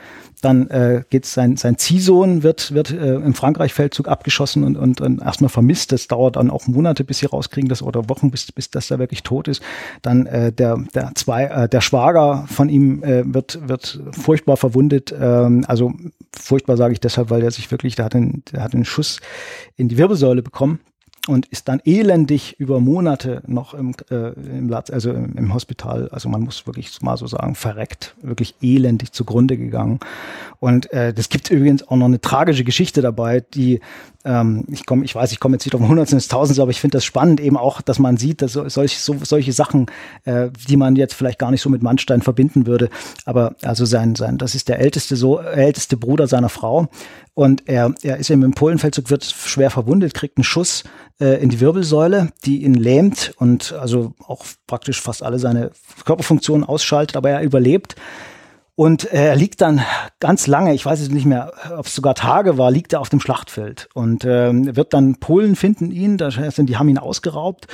Dann äh, geht sein, sein Ziehsohn wird, wird äh, im Frankreich-Feldzug abgeschossen und, und, und erstmal vermisst. Das dauert dann auch Monate, bis sie rauskriegen das oder Wochen, bis, bis das da wirklich tot ist. Dann äh, der, der, zwei, äh, der Schwager von ihm äh, wird, wird furchtbar verwundet. Ähm, also furchtbar sage ich deshalb, weil er sich wirklich, der hat einen, der hat einen Schuss in die Wirbelsäule bekommen und ist dann elendig über Monate noch im, äh, im, also im, im Hospital, also man muss wirklich mal so sagen, verreckt, wirklich elendig zugrunde gegangen. Und äh, das gibt übrigens auch noch eine tragische Geschichte dabei, die ähm, ich komme, ich weiß, ich komme jetzt nicht auf Hundertstel ins Tausend, aber ich finde das spannend eben auch, dass man sieht, dass so, solche, so, solche Sachen, äh, die man jetzt vielleicht gar nicht so mit Mannstein verbinden würde, aber also sein, sein, das ist der älteste, so älteste Bruder seiner Frau. Und er, er ist eben im Polenfeldzug, wird schwer verwundet, kriegt einen Schuss äh, in die Wirbelsäule, die ihn lähmt und also auch praktisch fast alle seine Körperfunktionen ausschaltet, aber er überlebt. Und äh, er liegt dann ganz lange, ich weiß jetzt nicht mehr, ob es sogar Tage war, liegt er auf dem Schlachtfeld und äh, wird dann Polen finden ihn, das heißt, die haben ihn ausgeraubt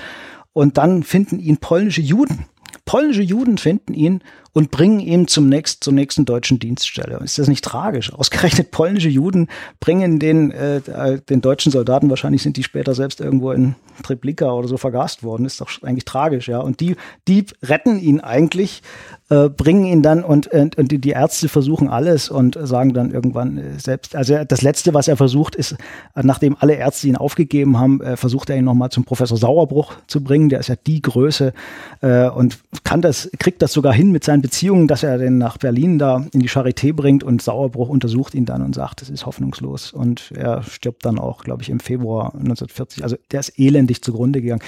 und dann finden ihn polnische Juden. Polnische Juden finden ihn und bringen ihn zum nächsten, zur nächsten deutschen Dienststelle. Ist das nicht tragisch? Ausgerechnet polnische Juden bringen den, äh, den deutschen Soldaten, wahrscheinlich sind die später selbst irgendwo in Treblinka oder so vergast worden, ist doch eigentlich tragisch, ja. Und die, die retten ihn eigentlich äh, bringen ihn dann und, und, und die Ärzte versuchen alles und sagen dann irgendwann äh, selbst, also das Letzte, was er versucht, ist, nachdem alle Ärzte ihn aufgegeben haben, äh, versucht er ihn nochmal zum Professor Sauerbruch zu bringen, der ist ja die Größe äh, und kann das, kriegt das sogar hin mit seinen Beziehungen, dass er den nach Berlin da in die Charité bringt und Sauerbruch untersucht ihn dann und sagt, es ist hoffnungslos und er stirbt dann auch, glaube ich, im Februar 1940, also der ist elendig zugrunde gegangen.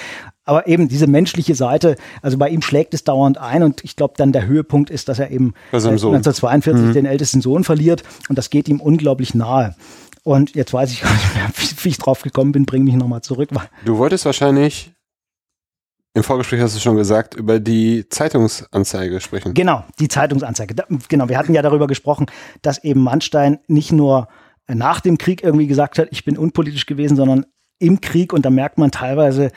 Aber eben diese menschliche Seite, also bei ihm schlägt es dauernd ein und ich glaube dann der Höhepunkt ist, dass er eben äh, 1942 mhm. den ältesten Sohn verliert und das geht ihm unglaublich nahe. Und jetzt weiß ich gar nicht mehr, wie, wie ich drauf gekommen bin, bring mich nochmal zurück. Du wolltest wahrscheinlich, im Vorgespräch hast du schon gesagt, über die Zeitungsanzeige sprechen. Genau, die Zeitungsanzeige. Da, genau, wir hatten ja darüber gesprochen, dass eben Mannstein nicht nur nach dem Krieg irgendwie gesagt hat, ich bin unpolitisch gewesen, sondern im Krieg und da merkt man teilweise,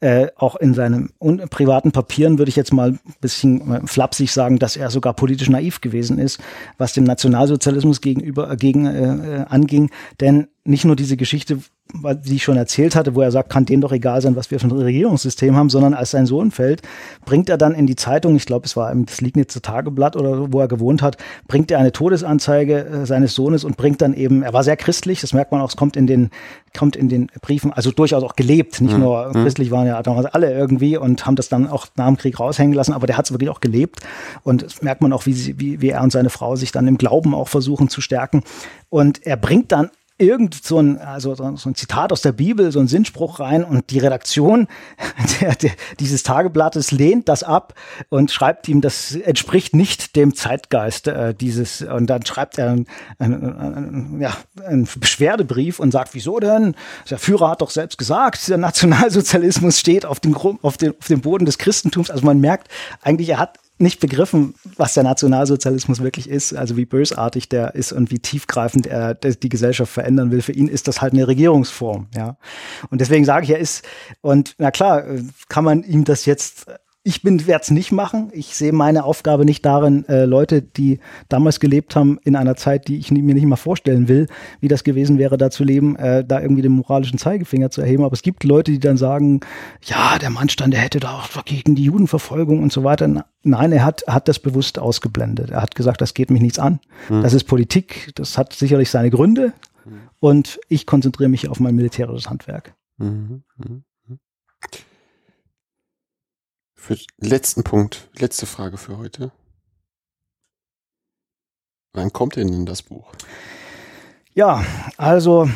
äh, auch in seinen privaten Papieren würde ich jetzt mal ein bisschen äh, flapsig sagen, dass er sogar politisch naiv gewesen ist, was dem Nationalsozialismus gegenüber äh, gegen äh, äh anging. Denn nicht nur diese Geschichte, die ich schon erzählt hatte, wo er sagt, kann denen doch egal sein, was wir für ein Regierungssystem haben, sondern als sein Sohn fällt, bringt er dann in die Zeitung, ich glaube, es war im Liegnitzer Tageblatt oder wo er gewohnt hat, bringt er eine Todesanzeige äh, seines Sohnes und bringt dann eben, er war sehr christlich, das merkt man auch, es kommt in den, kommt in den Briefen, also durchaus auch gelebt, nicht mhm. nur mhm. christlich waren ja damals alle irgendwie und haben das dann auch nach dem Krieg raushängen lassen, aber der hat es wirklich auch gelebt und das merkt man auch, wie, sie, wie, wie er und seine Frau sich dann im Glauben auch versuchen zu stärken und er bringt dann irgend so ein, also so ein Zitat aus der Bibel, so ein Sinnspruch rein und die Redaktion der, der, dieses Tageblattes lehnt das ab und schreibt ihm, das entspricht nicht dem Zeitgeist äh, dieses und dann schreibt er einen, einen, einen, ja, einen Beschwerdebrief und sagt, wieso denn? Der Führer hat doch selbst gesagt, der Nationalsozialismus steht auf dem, auf dem, auf dem Boden des Christentums. Also man merkt eigentlich, er hat nicht begriffen, was der Nationalsozialismus wirklich ist, also wie bösartig der ist und wie tiefgreifend er die Gesellschaft verändern will. Für ihn ist das halt eine Regierungsform, ja. Und deswegen sage ich, er ist, und na klar, kann man ihm das jetzt ich bin werde es nicht machen. Ich sehe meine Aufgabe nicht darin, äh, Leute, die damals gelebt haben in einer Zeit, die ich mir nicht mal vorstellen will, wie das gewesen wäre, da zu leben, äh, da irgendwie den moralischen Zeigefinger zu erheben. Aber es gibt Leute, die dann sagen, ja, der Mannstand, der hätte da auch gegen die Judenverfolgung und so weiter. Nein, er hat, hat das bewusst ausgeblendet. Er hat gesagt, das geht mich nichts an. Hm. Das ist Politik. Das hat sicherlich seine Gründe. Hm. Und ich konzentriere mich auf mein militärisches Handwerk. Mhm. Für letzten Punkt, letzte Frage für heute. Wann kommt denn das Buch? Ja, also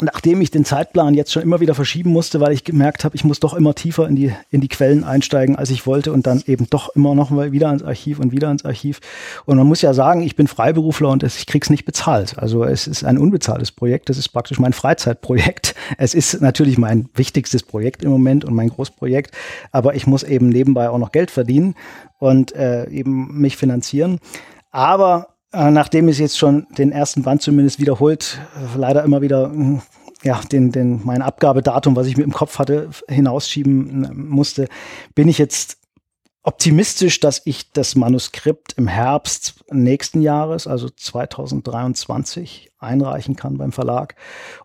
nachdem ich den Zeitplan jetzt schon immer wieder verschieben musste, weil ich gemerkt habe, ich muss doch immer tiefer in die, in die Quellen einsteigen, als ich wollte und dann eben doch immer noch mal wieder ins Archiv und wieder ins Archiv. Und man muss ja sagen, ich bin Freiberufler und ich krieg's nicht bezahlt. Also es ist ein unbezahltes Projekt. Das ist praktisch mein Freizeitprojekt. Es ist natürlich mein wichtigstes Projekt im Moment und mein Großprojekt. Aber ich muss eben nebenbei auch noch Geld verdienen und äh, eben mich finanzieren. Aber nachdem es jetzt schon den ersten Band zumindest wiederholt, äh, leider immer wieder hm, ja, den, den, mein Abgabedatum, was ich mir im Kopf hatte, hinausschieben äh, musste, bin ich jetzt optimistisch, dass ich das Manuskript im Herbst nächsten Jahres, also 2023, einreichen kann beim Verlag.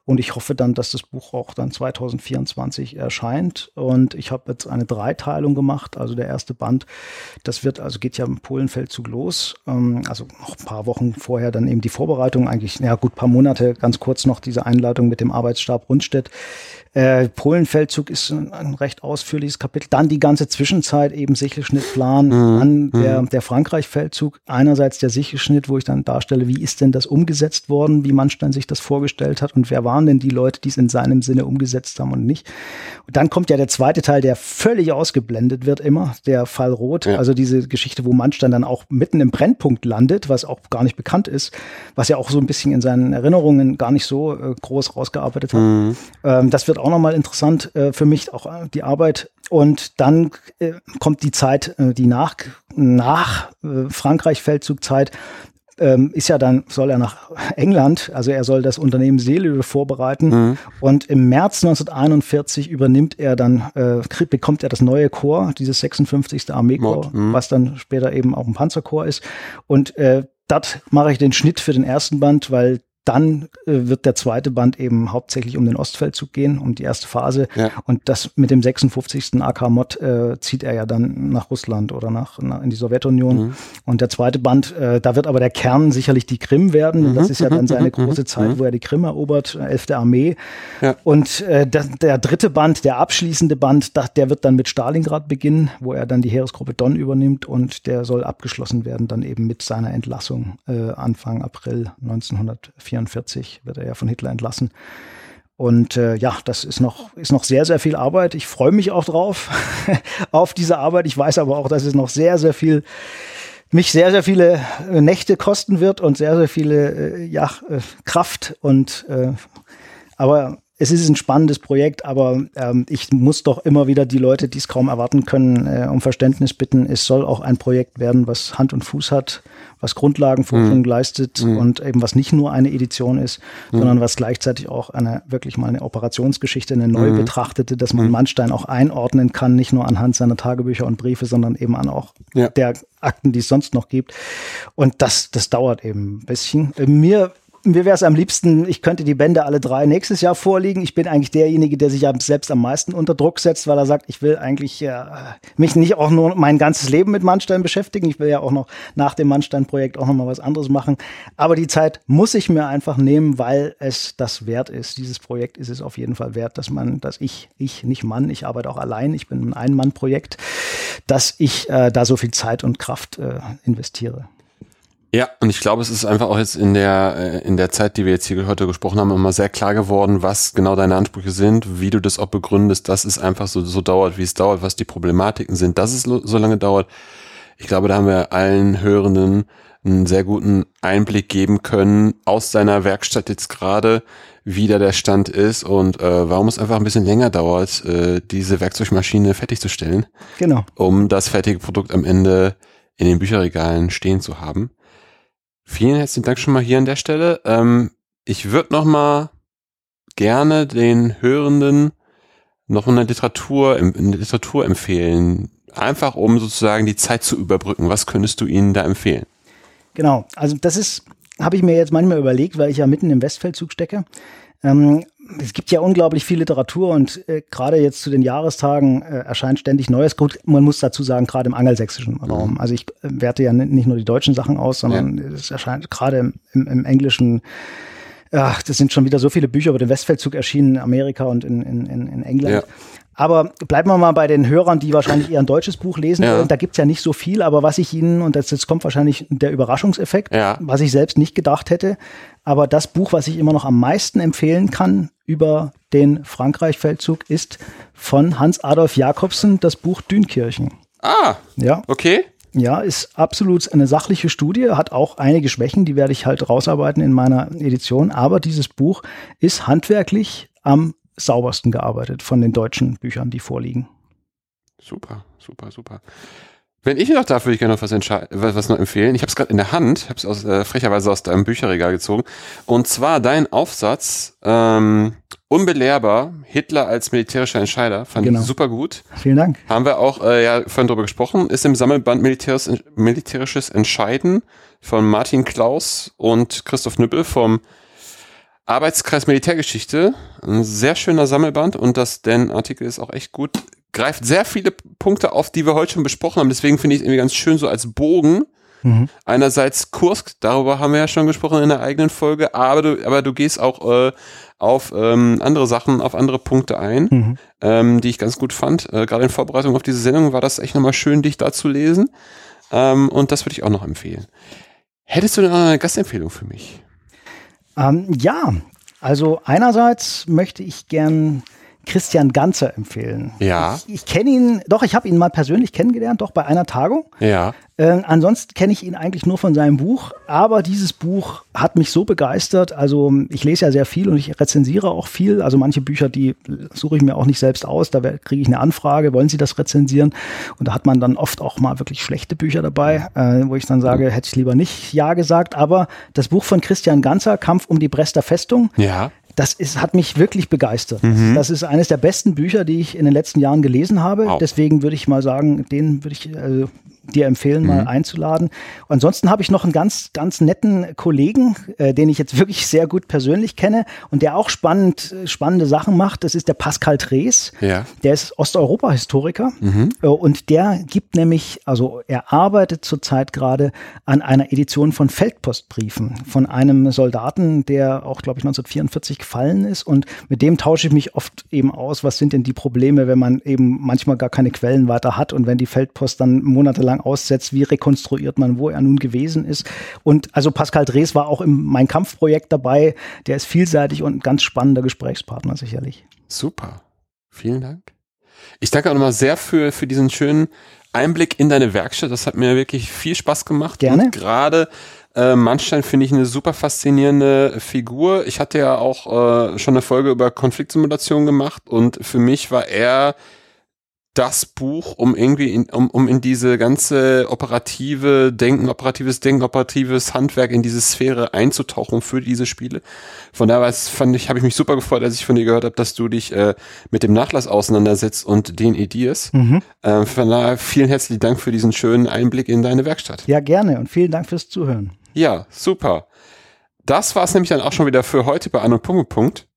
Und ich hoffe dann, dass das Buch auch dann 2024 erscheint. Und ich habe jetzt eine Dreiteilung gemacht. Also der erste Band, das wird, also geht ja im Polenfeldzug los. Ähm, also noch ein paar Wochen vorher dann eben die Vorbereitung, eigentlich, ja gut, paar Monate, ganz kurz noch diese Einleitung mit dem Arbeitsstab Rundstedt. Äh, Polenfeldzug ist ein, ein, recht ausführliches Kapitel. Dann die ganze Zwischenzeit eben Sichelschnittplan, mhm. dann der, mhm. der Frankreich-Feldzug. Einerseits der Sichelschnitt, wo ich dann darstelle, wie ist denn das umgesetzt worden, wie Mannstein sich das vorgestellt hat und wer waren denn die Leute, die es in seinem Sinne umgesetzt haben und nicht. Und dann kommt ja der zweite Teil, der völlig ausgeblendet wird immer, der Fall Rot, ja. also diese Geschichte, wo Mannstein dann auch mitten im Brennpunkt landet, was auch gar nicht bekannt ist, was er auch so ein bisschen in seinen Erinnerungen gar nicht so äh, groß rausgearbeitet hat. Mhm. Ähm, das wird auch nochmal interessant äh, für mich, auch äh, die Arbeit und dann äh, kommt die Zeit, äh, die nach, nach äh, Frankreich-Feldzugzeit, ähm, ist ja dann, soll er nach England, also er soll das Unternehmen Seelöwe vorbereiten mhm. und im März 1941 übernimmt er dann, äh, bekommt er das neue Korps, dieses 56. Armeekorps, mhm. was dann später eben auch ein Panzerkorps ist und äh, dort mache ich den Schnitt für den ersten Band, weil dann äh, wird der zweite Band eben hauptsächlich um den Ostfeldzug gehen, um die erste Phase. Ja. Und das mit dem 56. AK-Mod äh, zieht er ja dann nach Russland oder nach, nach in die Sowjetunion. Mhm. Und der zweite Band, äh, da wird aber der Kern sicherlich die Krim werden. Mhm. Das ist ja dann seine mhm. große Zeit, mhm. wo er die Krim erobert, 11. Armee. Ja. Und äh, der, der, dritte Band, der abschließende Band, der wird dann mit Stalingrad beginnen, wo er dann die Heeresgruppe Don übernimmt und der soll abgeschlossen werden dann eben mit seiner Entlassung äh, Anfang April 1944. 1944 wird er ja von Hitler entlassen. Und äh, ja, das ist noch, ist noch sehr, sehr viel Arbeit. Ich freue mich auch drauf, auf diese Arbeit. Ich weiß aber auch, dass es noch sehr, sehr viel, mich sehr, sehr viele äh, Nächte kosten wird und sehr, sehr viele äh, ja, äh, Kraft. Und äh, aber es ist ein spannendes Projekt, aber ähm, ich muss doch immer wieder die Leute, die es kaum erwarten können, äh, um Verständnis bitten. Es soll auch ein Projekt werden, was Hand und Fuß hat, was Grundlagenforschung mhm. leistet mhm. und eben was nicht nur eine Edition ist, mhm. sondern was gleichzeitig auch eine wirklich mal eine Operationsgeschichte, eine neu mhm. betrachtete, dass man mhm. Mannstein auch einordnen kann, nicht nur anhand seiner Tagebücher und Briefe, sondern eben an auch ja. der Akten, die es sonst noch gibt. Und das, das dauert eben ein bisschen. Mir mir wäre es am liebsten, ich könnte die Bände alle drei nächstes Jahr vorliegen. Ich bin eigentlich derjenige, der sich selbst am meisten unter Druck setzt, weil er sagt, ich will eigentlich äh, mich nicht auch nur mein ganzes Leben mit Mannstein beschäftigen. Ich will ja auch noch nach dem Mannstein-Projekt auch noch mal was anderes machen. Aber die Zeit muss ich mir einfach nehmen, weil es das wert ist. Dieses Projekt ist es auf jeden Fall wert, dass man, dass ich, ich nicht Mann, ich arbeite auch allein, ich bin ein Ein-Mann-Projekt, dass ich äh, da so viel Zeit und Kraft äh, investiere. Ja, und ich glaube, es ist einfach auch jetzt in der, äh, in der Zeit, die wir jetzt hier heute gesprochen haben, immer sehr klar geworden, was genau deine Ansprüche sind, wie du das auch begründest, dass es einfach so, so dauert, wie es dauert, was die Problematiken sind, dass es so lange dauert. Ich glaube, da haben wir allen Hörenden einen sehr guten Einblick geben können aus deiner Werkstatt jetzt gerade, wie da der Stand ist und äh, warum es einfach ein bisschen länger dauert, äh, diese Werkzeugmaschine fertigzustellen. Genau. Um das fertige Produkt am Ende in den Bücherregalen stehen zu haben. Vielen herzlichen Dank schon mal hier an der Stelle. Ähm, ich würde noch mal gerne den Hörenden noch eine Literatur, eine Literatur empfehlen. Einfach um sozusagen die Zeit zu überbrücken. Was könntest du ihnen da empfehlen? Genau, also das ist, habe ich mir jetzt manchmal überlegt, weil ich ja mitten im Westfeldzug stecke. Ähm, es gibt ja unglaublich viel Literatur und äh, gerade jetzt zu den Jahrestagen äh, erscheint ständig Neues. Gut, man muss dazu sagen, gerade im angelsächsischen mhm. Raum. Also ich äh, werte ja nicht nur die deutschen Sachen aus, sondern ja. es erscheint gerade im, im, im Englischen Ach, das sind schon wieder so viele Bücher über den Westfeldzug erschienen in Amerika und in, in, in England. Ja. Aber bleiben wir mal bei den Hörern, die wahrscheinlich eher ein deutsches Buch lesen ja. wollen. Da gibt's ja nicht so viel, aber was ich Ihnen, und das, jetzt kommt wahrscheinlich der Überraschungseffekt, ja. was ich selbst nicht gedacht hätte, aber das Buch, was ich immer noch am meisten empfehlen kann über den Frankreich-Feldzug, ist von Hans-Adolf Jakobsen das Buch Dünkirchen. Ah, ja. okay. Ja, ist absolut eine sachliche Studie, hat auch einige Schwächen, die werde ich halt rausarbeiten in meiner Edition. Aber dieses Buch ist handwerklich am saubersten gearbeitet von den deutschen Büchern, die vorliegen. Super, super, super. Wenn ich noch darf, würde ich gerne noch was, was noch empfehlen. Ich habe es gerade in der Hand, habe es aus, äh, frecherweise aus deinem Bücherregal gezogen. Und zwar dein Aufsatz, ähm, unbelehrbar, Hitler als militärischer Entscheider, fand genau. ich super gut. Vielen Dank. Haben wir auch äh, ja vorhin drüber gesprochen, ist im Sammelband Militärs, Militärisches Entscheiden von Martin Klaus und Christoph Nüppel vom Arbeitskreis Militärgeschichte, ein sehr schöner Sammelband und das denn Artikel ist auch echt gut. Greift sehr viele Punkte auf, die wir heute schon besprochen haben. Deswegen finde ich es irgendwie ganz schön so als Bogen. Mhm. Einerseits Kursk, darüber haben wir ja schon gesprochen in der eigenen Folge, aber du, aber du gehst auch äh, auf ähm, andere Sachen, auf andere Punkte ein, mhm. ähm, die ich ganz gut fand. Äh, Gerade in Vorbereitung auf diese Sendung war das echt nochmal schön, dich da zu lesen. Ähm, und das würde ich auch noch empfehlen. Hättest du eine Gastempfehlung für mich? Ähm, ja, also einerseits möchte ich gern Christian Ganzer empfehlen. Ja. Ich, ich kenne ihn, doch, ich habe ihn mal persönlich kennengelernt, doch bei einer Tagung. Ja. Äh, ansonsten kenne ich ihn eigentlich nur von seinem Buch, aber dieses Buch hat mich so begeistert. Also ich lese ja sehr viel und ich rezensiere auch viel. Also manche Bücher, die suche ich mir auch nicht selbst aus. Da kriege ich eine Anfrage, wollen Sie das rezensieren? Und da hat man dann oft auch mal wirklich schlechte Bücher dabei, äh, wo ich dann sage, hätte ich lieber nicht Ja gesagt. Aber das Buch von Christian Ganzer, Kampf um die Brester Festung, Ja. Das ist, hat mich wirklich begeistert. Mhm. Das ist eines der besten Bücher, die ich in den letzten Jahren gelesen habe. Wow. Deswegen würde ich mal sagen, den würde ich äh, dir empfehlen, mal Mhm. einzuladen. Ansonsten habe ich noch einen ganz, ganz netten Kollegen, äh, den ich jetzt wirklich sehr gut persönlich kenne und der auch spannend, spannende Sachen macht. Das ist der Pascal Trees. Ja. Der ist Osteuropa-Historiker Mhm. äh, und der gibt nämlich, also er arbeitet zurzeit gerade an einer Edition von Feldpostbriefen von einem Soldaten, der auch, glaube ich, 1944 gefallen ist und mit dem tausche ich mich oft eben aus, was sind denn die Probleme, wenn man eben manchmal gar keine Quellen weiter hat und wenn die Feldpost dann monatelang aussetzt, wie rekonstruiert man, wo er nun gewesen ist. Und also Pascal Drees war auch im Mein Kampf-Projekt dabei, der ist vielseitig und ein ganz spannender Gesprächspartner sicherlich. Super. Vielen Dank. Ich danke auch nochmal sehr für, für diesen schönen Einblick in deine Werkstatt. Das hat mir wirklich viel Spaß gemacht. Gerne. Und gerade äh, Mannstein finde ich eine super faszinierende Figur. Ich hatte ja auch äh, schon eine Folge über Konfliktsimulation gemacht und für mich war er das Buch, um irgendwie in, um, um in diese ganze operative Denken, operatives Denken, operatives Handwerk in diese Sphäre einzutauchen für diese Spiele. Von daher fand ich, habe ich mich super gefreut, als ich von dir gehört habe, dass du dich äh, mit dem Nachlass auseinandersetzt und den Ideas. Äh, von daher vielen herzlichen Dank für diesen schönen Einblick in deine Werkstatt. Ja, gerne und vielen Dank fürs Zuhören. Ja, super. Das war es nämlich dann auch schon wieder für heute bei Anno Punkt Punkt.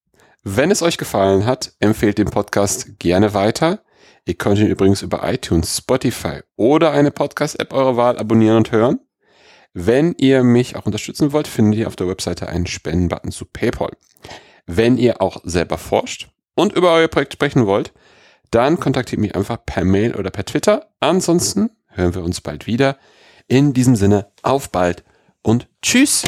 Wenn es euch gefallen hat, empfehlt den Podcast gerne weiter. Ihr könnt ihn übrigens über iTunes, Spotify oder eine Podcast-App eurer Wahl abonnieren und hören. Wenn ihr mich auch unterstützen wollt, findet ihr auf der Webseite einen Spendenbutton zu PayPal. Wenn ihr auch selber forscht und über euer Projekt sprechen wollt, dann kontaktiert mich einfach per Mail oder per Twitter. Ansonsten hören wir uns bald wieder. In diesem Sinne, auf bald und tschüss.